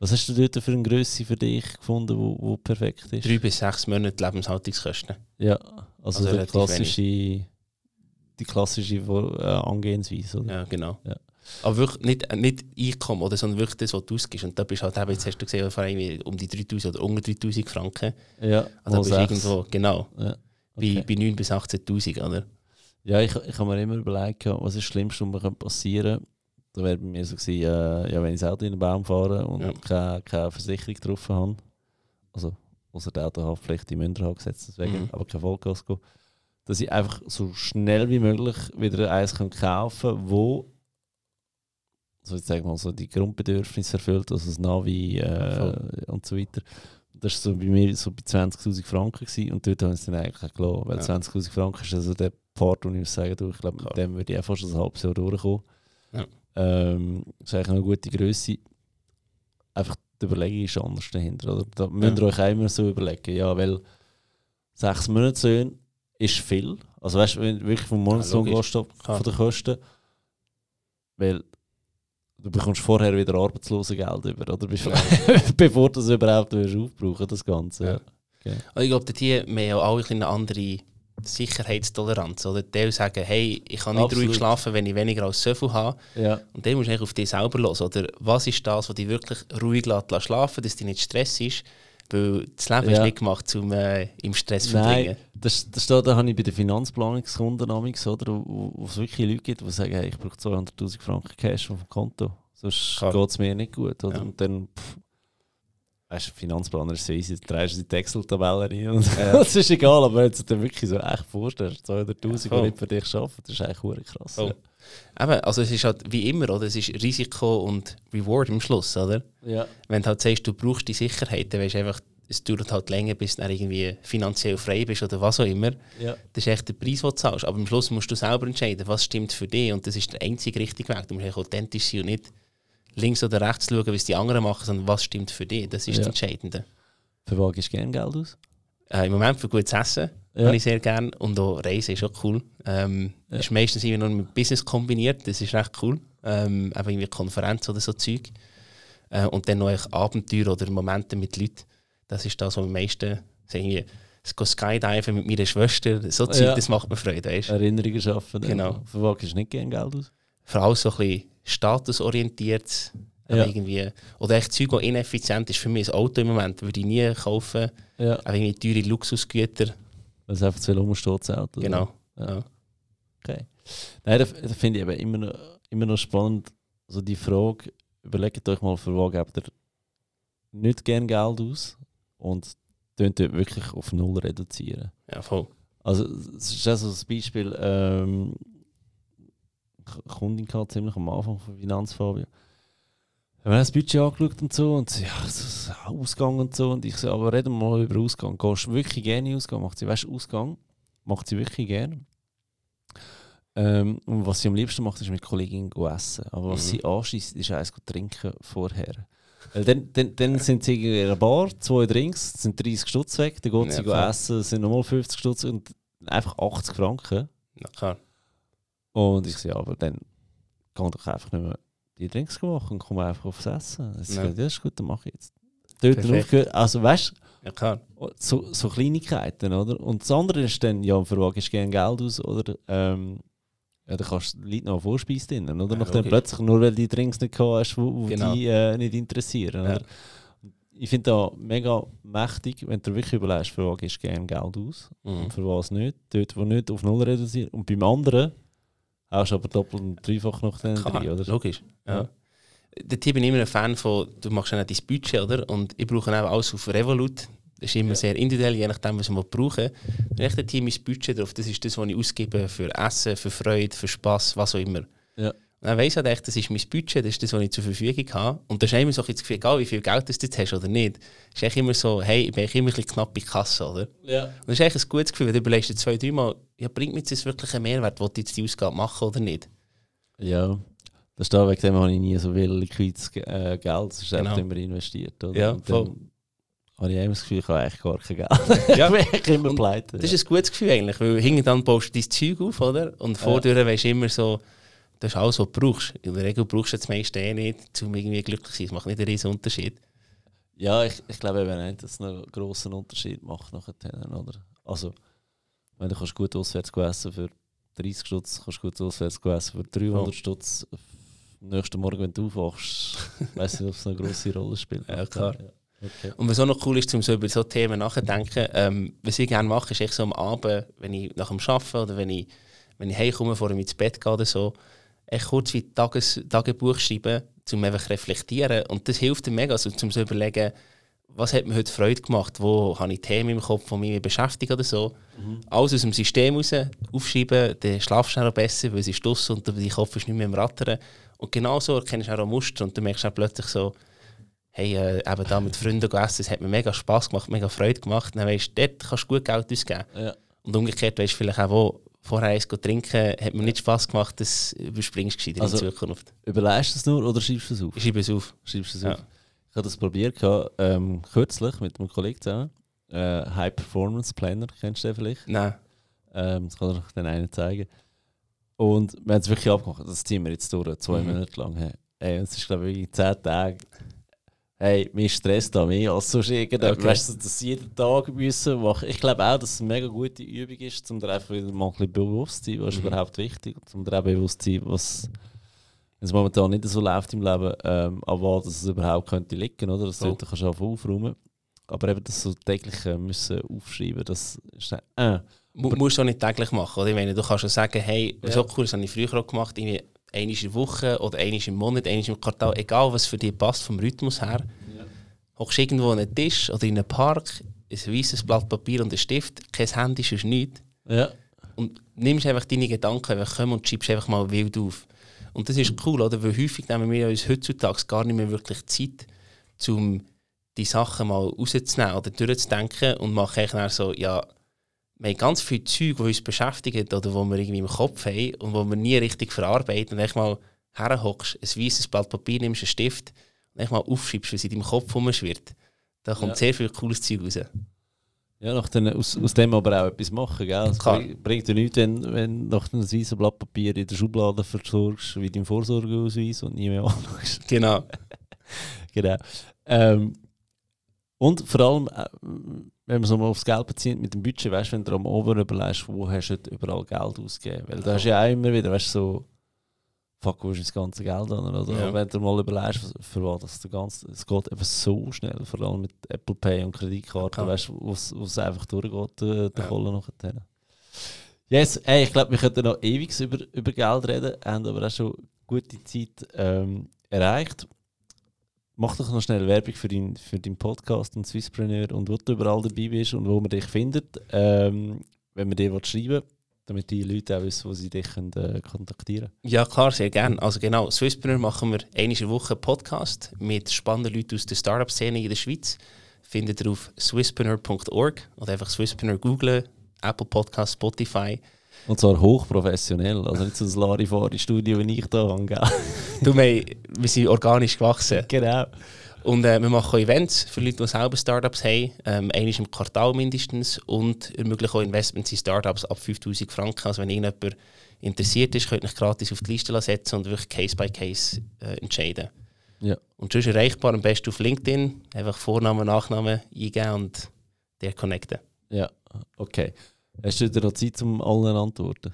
A: Was hast du dort für eine Größe für dich gefunden, wo, wo perfekt ist?
B: Drei bis sechs Monate Lebenshaltungskosten.
A: Ja, also,
B: Also
A: der klassische, die klassische äh, Angehensweise, oder?
B: Ja, genau.
A: Ja.
B: Aber wirklich nicht, nicht Einkommen, oder, sondern wirklich das, was du ausgibst. Und da bist halt eben, jetzt hast du gesehen, vor allem um die 3000 oder unter 3000 Franken.
A: Ja,
B: Also da bist du
A: sechs.
B: irgendwo, genau,
A: Ja,
B: bei,
A: okay.
B: bei 9 bis 18'000, oder?
A: ja ich, ich habe mir immer überlegt, was ist das Schlimmste, was mir passieren könnte. Da wäre bei mir so gewesen, äh, ja, wenn ich das Auto in den Baum fahre und
B: Ja.
A: keine, keine Versicherung drauf habe, also außer die Autohaftpflicht, die Münder habe gesetzt, deswegen,
B: Mhm.
A: aber kein Vollkasko, dass ich einfach so schnell wie möglich wieder eins kann kaufen kann, wo so ich sag mal, so die Grundbedürfnisse erfüllt, also das Navi äh, und so weiter. Das war so bei mir so bei 20'000 Franken gewesen, und dort habe ich es dann eigentlich gelassen, weil
B: Ja.
A: 20'000 Franken ist also der Part, wo ich muss sagen, du, ich glaube,
B: Klar.
A: mit dem würde ich auch fast ein halbes Jahr durchkommen.
B: Ja.
A: Ähm, das ist eigentlich eine gute Größe. Einfach die Überlegung ist anders dahinter. Oder? Da müsst ihr
B: Ja.
A: euch auch immer so überlegen, ja, weil sechs Monatslöhne ist viel. Also weißt du, wenn du wirklich vom Monatslohn
B: logisch.
A: gehst, von den Kosten, weil du bekommst vorher wieder Arbeitslosengeld über, oder? Bevor, du es überhaupt aufbrauchen das Ganze. Ja.
B: Ja. Also ich glaube, wir haben auch alle eine andere Sicherheitstoleranz. Oder? Die sagen, hey, ich kann nicht
A: Absolut.
B: ruhig schlafen, wenn ich weniger als so viel habe.
A: Ja.
B: Und dann musst du auf dich selber los. Oder was ist das, was dich wirklich ruhig lässt, lässt schlafen dass dich nicht Stress ist? Weil das Leben ist
A: Ja.
B: nicht gemacht, um äh, im Stress zu verbringen.
A: das, das steht, da habe ich bei den Finanzplanungskunden oder, wo, wo es wirklich Leute gibt, die sagen, hey, ich brauche 200'000 Franken Cash auf dem Konto, sonst geht es mir nicht gut. Oder?
B: Ja.
A: Und dann, pff, weißt du, Finanzplaner ist so easy, du drehst die Excel-Tabelle rein und das ist egal, aber wenn du dir wirklich so echt vorstellst, 200'000, die
B: voll.
A: nicht für dich arbeiten, das ist eigentlich krass.
B: Voll. Eben, also es ist halt wie immer, oder? Es ist Risiko und Reward im Schluss, oder?
A: Ja.
B: Wenn du halt sagst, du brauchst die Sicherheit, dann weißt du einfach, es dauert halt länger, bis du irgendwie finanziell frei bist oder was auch immer.
A: Ja.
B: Das ist echt der Preis, den du zahlst. Aber am Schluss musst du selber entscheiden, was stimmt für dich. Und das ist der einzige richtige Weg. Du musst authentisch sein und nicht links oder rechts schauen, es die anderen machen, sondern was stimmt für dich. Das ist ja. das Entscheidende.
A: Für was gibst du gerne Geld aus?
B: Äh, Im Moment für gutes Essen ja. habe ich sehr gerne. Und auch Reisen ist auch cool. Ähm, ja. ist meistens irgendwie noch mit Business kombiniert. Das ist recht cool. Ähm, aber irgendwie Konferenz oder so Zeug. Äh, und dann noch Abenteuer oder Momente mit Leuten. Das ist das, was am meisten irgendwie das Skydiven mit meiner Schwester, so Zeug, ja. das macht mir Freude. Weißt?
A: Erinnerungen schaffen.
B: Genau.
A: Für was du nicht gerne Geld aus?
B: Vor allem so ein bisschen statusorientiert. Ja. Irgendwie, oder echt Zeug, das ineffizient ist für mich. Ein Auto im Moment würde ich nie kaufen. Ja. Auch irgendwie teure Luxusgüter.
A: Weil es einfach zu viel das Auto.
B: Genau. Ja.
A: Okay. Nein, das, das finde ich eben immer noch, immer noch spannend. Also die Frage, überlegt euch mal, für was gebt ihr nicht gerne Geld aus und dort wirklich auf Null reduzieren.
B: Ja, voll.
A: Also, es ist also ein Beispiel, ähm, Kundin ziemlich am Anfang von Finanzfabio. Wir haben das Budget angeschaut und so und sie, ja, so, Ausgang und so. Und ich so, aber reden wir mal über Ausgang. Gehst du wirklich gerne Ausgang? Macht sie, weißt du, Ausgang macht sie wirklich gerne. Ähm, und was sie am liebsten macht, ist mit Kolleginnen essen. Aber was mhm. sie anschießt, ist eins trinken vorher. Weil dann, dann, dann sind sie in einer Bar, zwei Drinks, sind 30 Stutz weg, dann geht ja, sie klar. essen, sind nochmal 50 Stutz und einfach 80 Franken.
B: Ja, klar.
A: Und ich sage, ja, aber dann kann doch einfach nicht mehr die Drinks machen und komme einfach aufs Essen. Das, ja. das ist gut, dann mache ich jetzt. Dort also weißt
B: du, ja, klar.
A: So, so Kleinigkeiten, oder? Und das andere ist dann, ja, für was gibst du gerne Geld aus, oder? Ähm, ja, dann kannst du Leute noch Vorspeise drinnen, oder? Ja, Nachdem plötzlich, nur weil die Drinks nicht gehabt hast, wo, genau. die äh, nicht interessieren. Ja. Ich finde das mega mächtig, wenn du wirklich überlegst, für was gibst du gerne Geld aus mhm. und für was nicht. Dort, wo nicht, auf Null reduzieren. Und beim anderen hast aber doppelt und dreifach noch den
B: oder? Logisch, ja. ja. Der Tipp bin immer ein Fan von, du machst ja dein Budget, oder? Und ich brauche auch alles auf Revolut. Das ist immer ja. sehr individuell, je nachdem, was wir brauchen. Dann richte Team mein Budget drauf. Das ist das, was ich ausgebe für Essen, für Freude, für Spass, was auch immer.
A: Ja.
B: Dann weiss ich halt das ist mein Budget, das ist das, was ich zur Verfügung habe. Und da ist immer so das Gefühl, egal wie viel Geld du jetzt hast oder nicht, ist eigentlich immer so, hey, ich bin immer ein bisschen knapp in Kasse, oder?
A: Ja.
B: Und das ist eigentlich ein gutes Gefühl, weil du überlegst dir zwei, dreimal, ja, bringt mir jetzt wirklich einen Mehrwert, wollte ich jetzt die Ausgabe machen oder nicht?
A: Ja. Das ist da, wegen dem habe ich nie so viel liquides äh, Geld, das ist genau. immer investiert, oder?
B: Ja, voll
A: habe ich immer das Gefühl, ich habe eigentlich gar kein Geld.
B: ja, ich bin immer pleite. Das ist ein gutes Gefühl eigentlich, weil hinten dann baust du dein Zeug auf, oder? Und vorher ja. weisst du immer so, das ist alles, was du brauchst. In der Regel brauchst du das meiste eh nicht, um irgendwie glücklich zu sein. Das macht nicht einen riesen Unterschied.
A: Ja, ich, ich glaube eben nicht, dass es einen grossen Unterschied macht nachher, oder? Also, wenn du kannst gut auswärts essen für 30 Stutz, kannst du gut auswärts essen für 300 oh. Stutz. Am nächsten Morgen, wenn du aufwachst, weiß nicht, ob es eine grosse Rolle spielt.
B: Ja, klar. Ja. Okay. Und was auch noch cool ist, um so über so Themen nachzudenken, ähm, was ich gerne mache, ist echt so am Abend, wenn ich nach dem Arbeiten oder wenn ich, wenn ich heimkomme, vor ich ins Bett gehe oder so, kurz wie Tages, Tagebuch schreiben, um einfach reflektieren. Und das hilft mir mega, also, um zu überlegen, was hat mir heute Freude gemacht, wo habe ich Themen im Kopf, die mich beschäftigen oder so. Mhm. Alles aus dem System raus, aufschreiben, dann schlafst du auch besser, weil es ist draussen und dein Kopf ist nicht mehr im Rattern. Und genau so erkennst du auch Muster und du merkst auch plötzlich so, hey, äh, eben da mit Freunden gegessen, es hat mir mega Spass gemacht, mega Freude gemacht. Dann weißt du, dort kannst du gut Geld ausgeben.
A: Ja.
B: Und umgekehrt weißt du vielleicht auch, wo vorher eins trinken, hat mir nicht Spass gemacht, das überspringst du gescheiter
A: also,
B: in Zukunft.
A: Überlegst du es nur oder schreibst du es auf?
B: Ich schreibe es auf.
A: Schreibst es ja. auf. Ich habe das probiert, ähm, kürzlich mit einem Kollegen zusammen. Äh, High Performance Planner, kennst du den vielleicht?
B: Nein.
A: Ähm, das kann ich dir einen zeigen. Und wir haben es wirklich abgemacht. Das ziehen wir jetzt durch, zwei mhm. Monate lang. Hey, es ist, glaube ich, zehn Tage hey, mir stresst da mehr als sonst irgendetwas. Okay. Weißt du, das jeden Tag müssen machen. Ich glaube auch, dass es eine mega gute Übung ist, um dir einfach wieder mal ein bisschen bewusst zu sein, was ist mhm. überhaupt wichtig, um dir auch bewusst zu sein, was es momentan nicht so läuft im Leben, ähm, aber dass es überhaupt könnte liegen, oder? Das oh. du kannst einfach aufräumen. Aber eben das so täglich äh, müssen aufschreiben, das ist äh.
B: Du musst du auch nicht täglich machen, oder? Ich meine, du kannst schon sagen, hey, ja. so cool, das habe ich früher auch gemacht, irgendwie einmal in der Woche oder einmal im Monat, einmal im Quartal, egal was für dich passt vom Rhythmus her. Ja. Hockst irgendwo an einen Tisch oder in einem Park, ein weißes Blatt Papier und ein Stift, kein Handy, ist nichts.
A: Ja.
B: Und nimmst einfach deine Gedanken einfach kommen und schiebst einfach mal wild auf. Und das ist cool, oder? Weil häufig nehmen wir uns heutzutage gar nicht mehr wirklich Zeit, um die Sachen mal rauszunehmen oder durchzudenken und mache ich dann so, ja, wir haben ganz viele Zeug, die uns beschäftigen oder die wir irgendwie im Kopf haben und die wir nie richtig verarbeiten. Und mal herhockst, ein weißes Blatt Papier nimmst, einen Stift und mal aufschreibst, was in deinem Kopf rumschwirrt. Da kommt
A: Ja.
B: sehr viel cooles Zeug raus.
A: Ja, nach den, aus, aus dem aber auch etwas machen, gell? Es
B: Klar.
A: bring- bringt dir nichts, wenn, wenn nach einem weißen Blatt Papier in der Schublade versorgst, wie dein Vorsorgeausweis und nie mehr anschaust.
B: Genau.
A: genau. Ähm, und vor allem, äh, wenn man so mal aufs Geld bezieht mit dem Budget, weißt du, wenn du am Ober überlegst, wo hast du überall Geld ausgegeben? Weil da hast du ja auch immer wieder, weißt du, so, fuck, wo ist das ganze Geld an? Oder
B: Ja.
A: wenn du mal überlegst, für was das ganze, es geht eben so schnell, vor allem mit Apple Pay und Kreditkarten,
B: Klar.
A: weißt du, wo es es einfach durchgeht, äh, der
B: Ja.
A: Kohle nachher. Yes, ey, ich glaube, wir könnten noch ewig über, über Geld reden, haben aber auch schon gute Zeit ähm, erreicht. Mach doch noch schnell Werbung für deinen für deinen Podcast und Swisspreneur und wo du überall dabei bist und wo man dich findet, ähm, wenn man dir schreiben will, damit die Leute auch wissen, wo sie dich können, äh, kontaktieren
B: Ja, klar, sehr gerne. Also genau, Swisspreneur machen wir einmal Woche Podcast mit spannenden Leuten aus der Startup-Szene in der Schweiz. Findet ihr auf swisspreneur.org oder einfach Swisspreneur googlen, Apple Podcast, Spotify.
A: Und zwar hochprofessionell, also nicht so das Larifari-Studio, wie ich da habe. gell?
B: Du, wir, wir sind organisch gewachsen.
A: genau.
B: Und äh, wir machen auch Events für Leute, die selber Startups haben. Ähm, einmal im Quartal mindestens. Und ermöglichen auch Investments in Startups ab 5000 Franken. Also wenn irgendjemand interessiert ist, könnt ihr euch gratis auf die Liste setzen und wirklich Case by Case äh, entscheiden.
A: Ja.
B: Und sonst erreichbar am besten auf LinkedIn. Einfach Vorname, Nachname eingeben und der connecten.
A: Ja, okay. Hast du wieder noch Zeit, um allen antworten?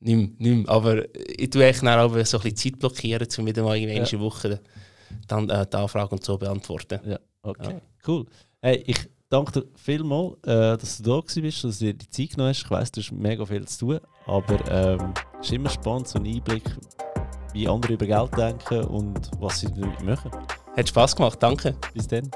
B: Nicht mehr, nicht mehr. Aber ich tue echt dann aber so ein bisschen Zeit blockieren, um wieder mal irgendwie
A: Ja.
B: Woche dann, äh, die Anfrage und so beantworten.
A: Ja, okay.
B: Ja.
A: Cool. Hey, ich danke dir vielmals, äh, dass du da bist, dass du dir die Zeit genommen hast. Ich weiss, du hast mega viel zu tun, aber ähm, es ist immer spannend, so einen Einblick, wie andere über Geld denken und was sie damit machen.
B: Hat Spass gemacht, danke.
A: Bis dann.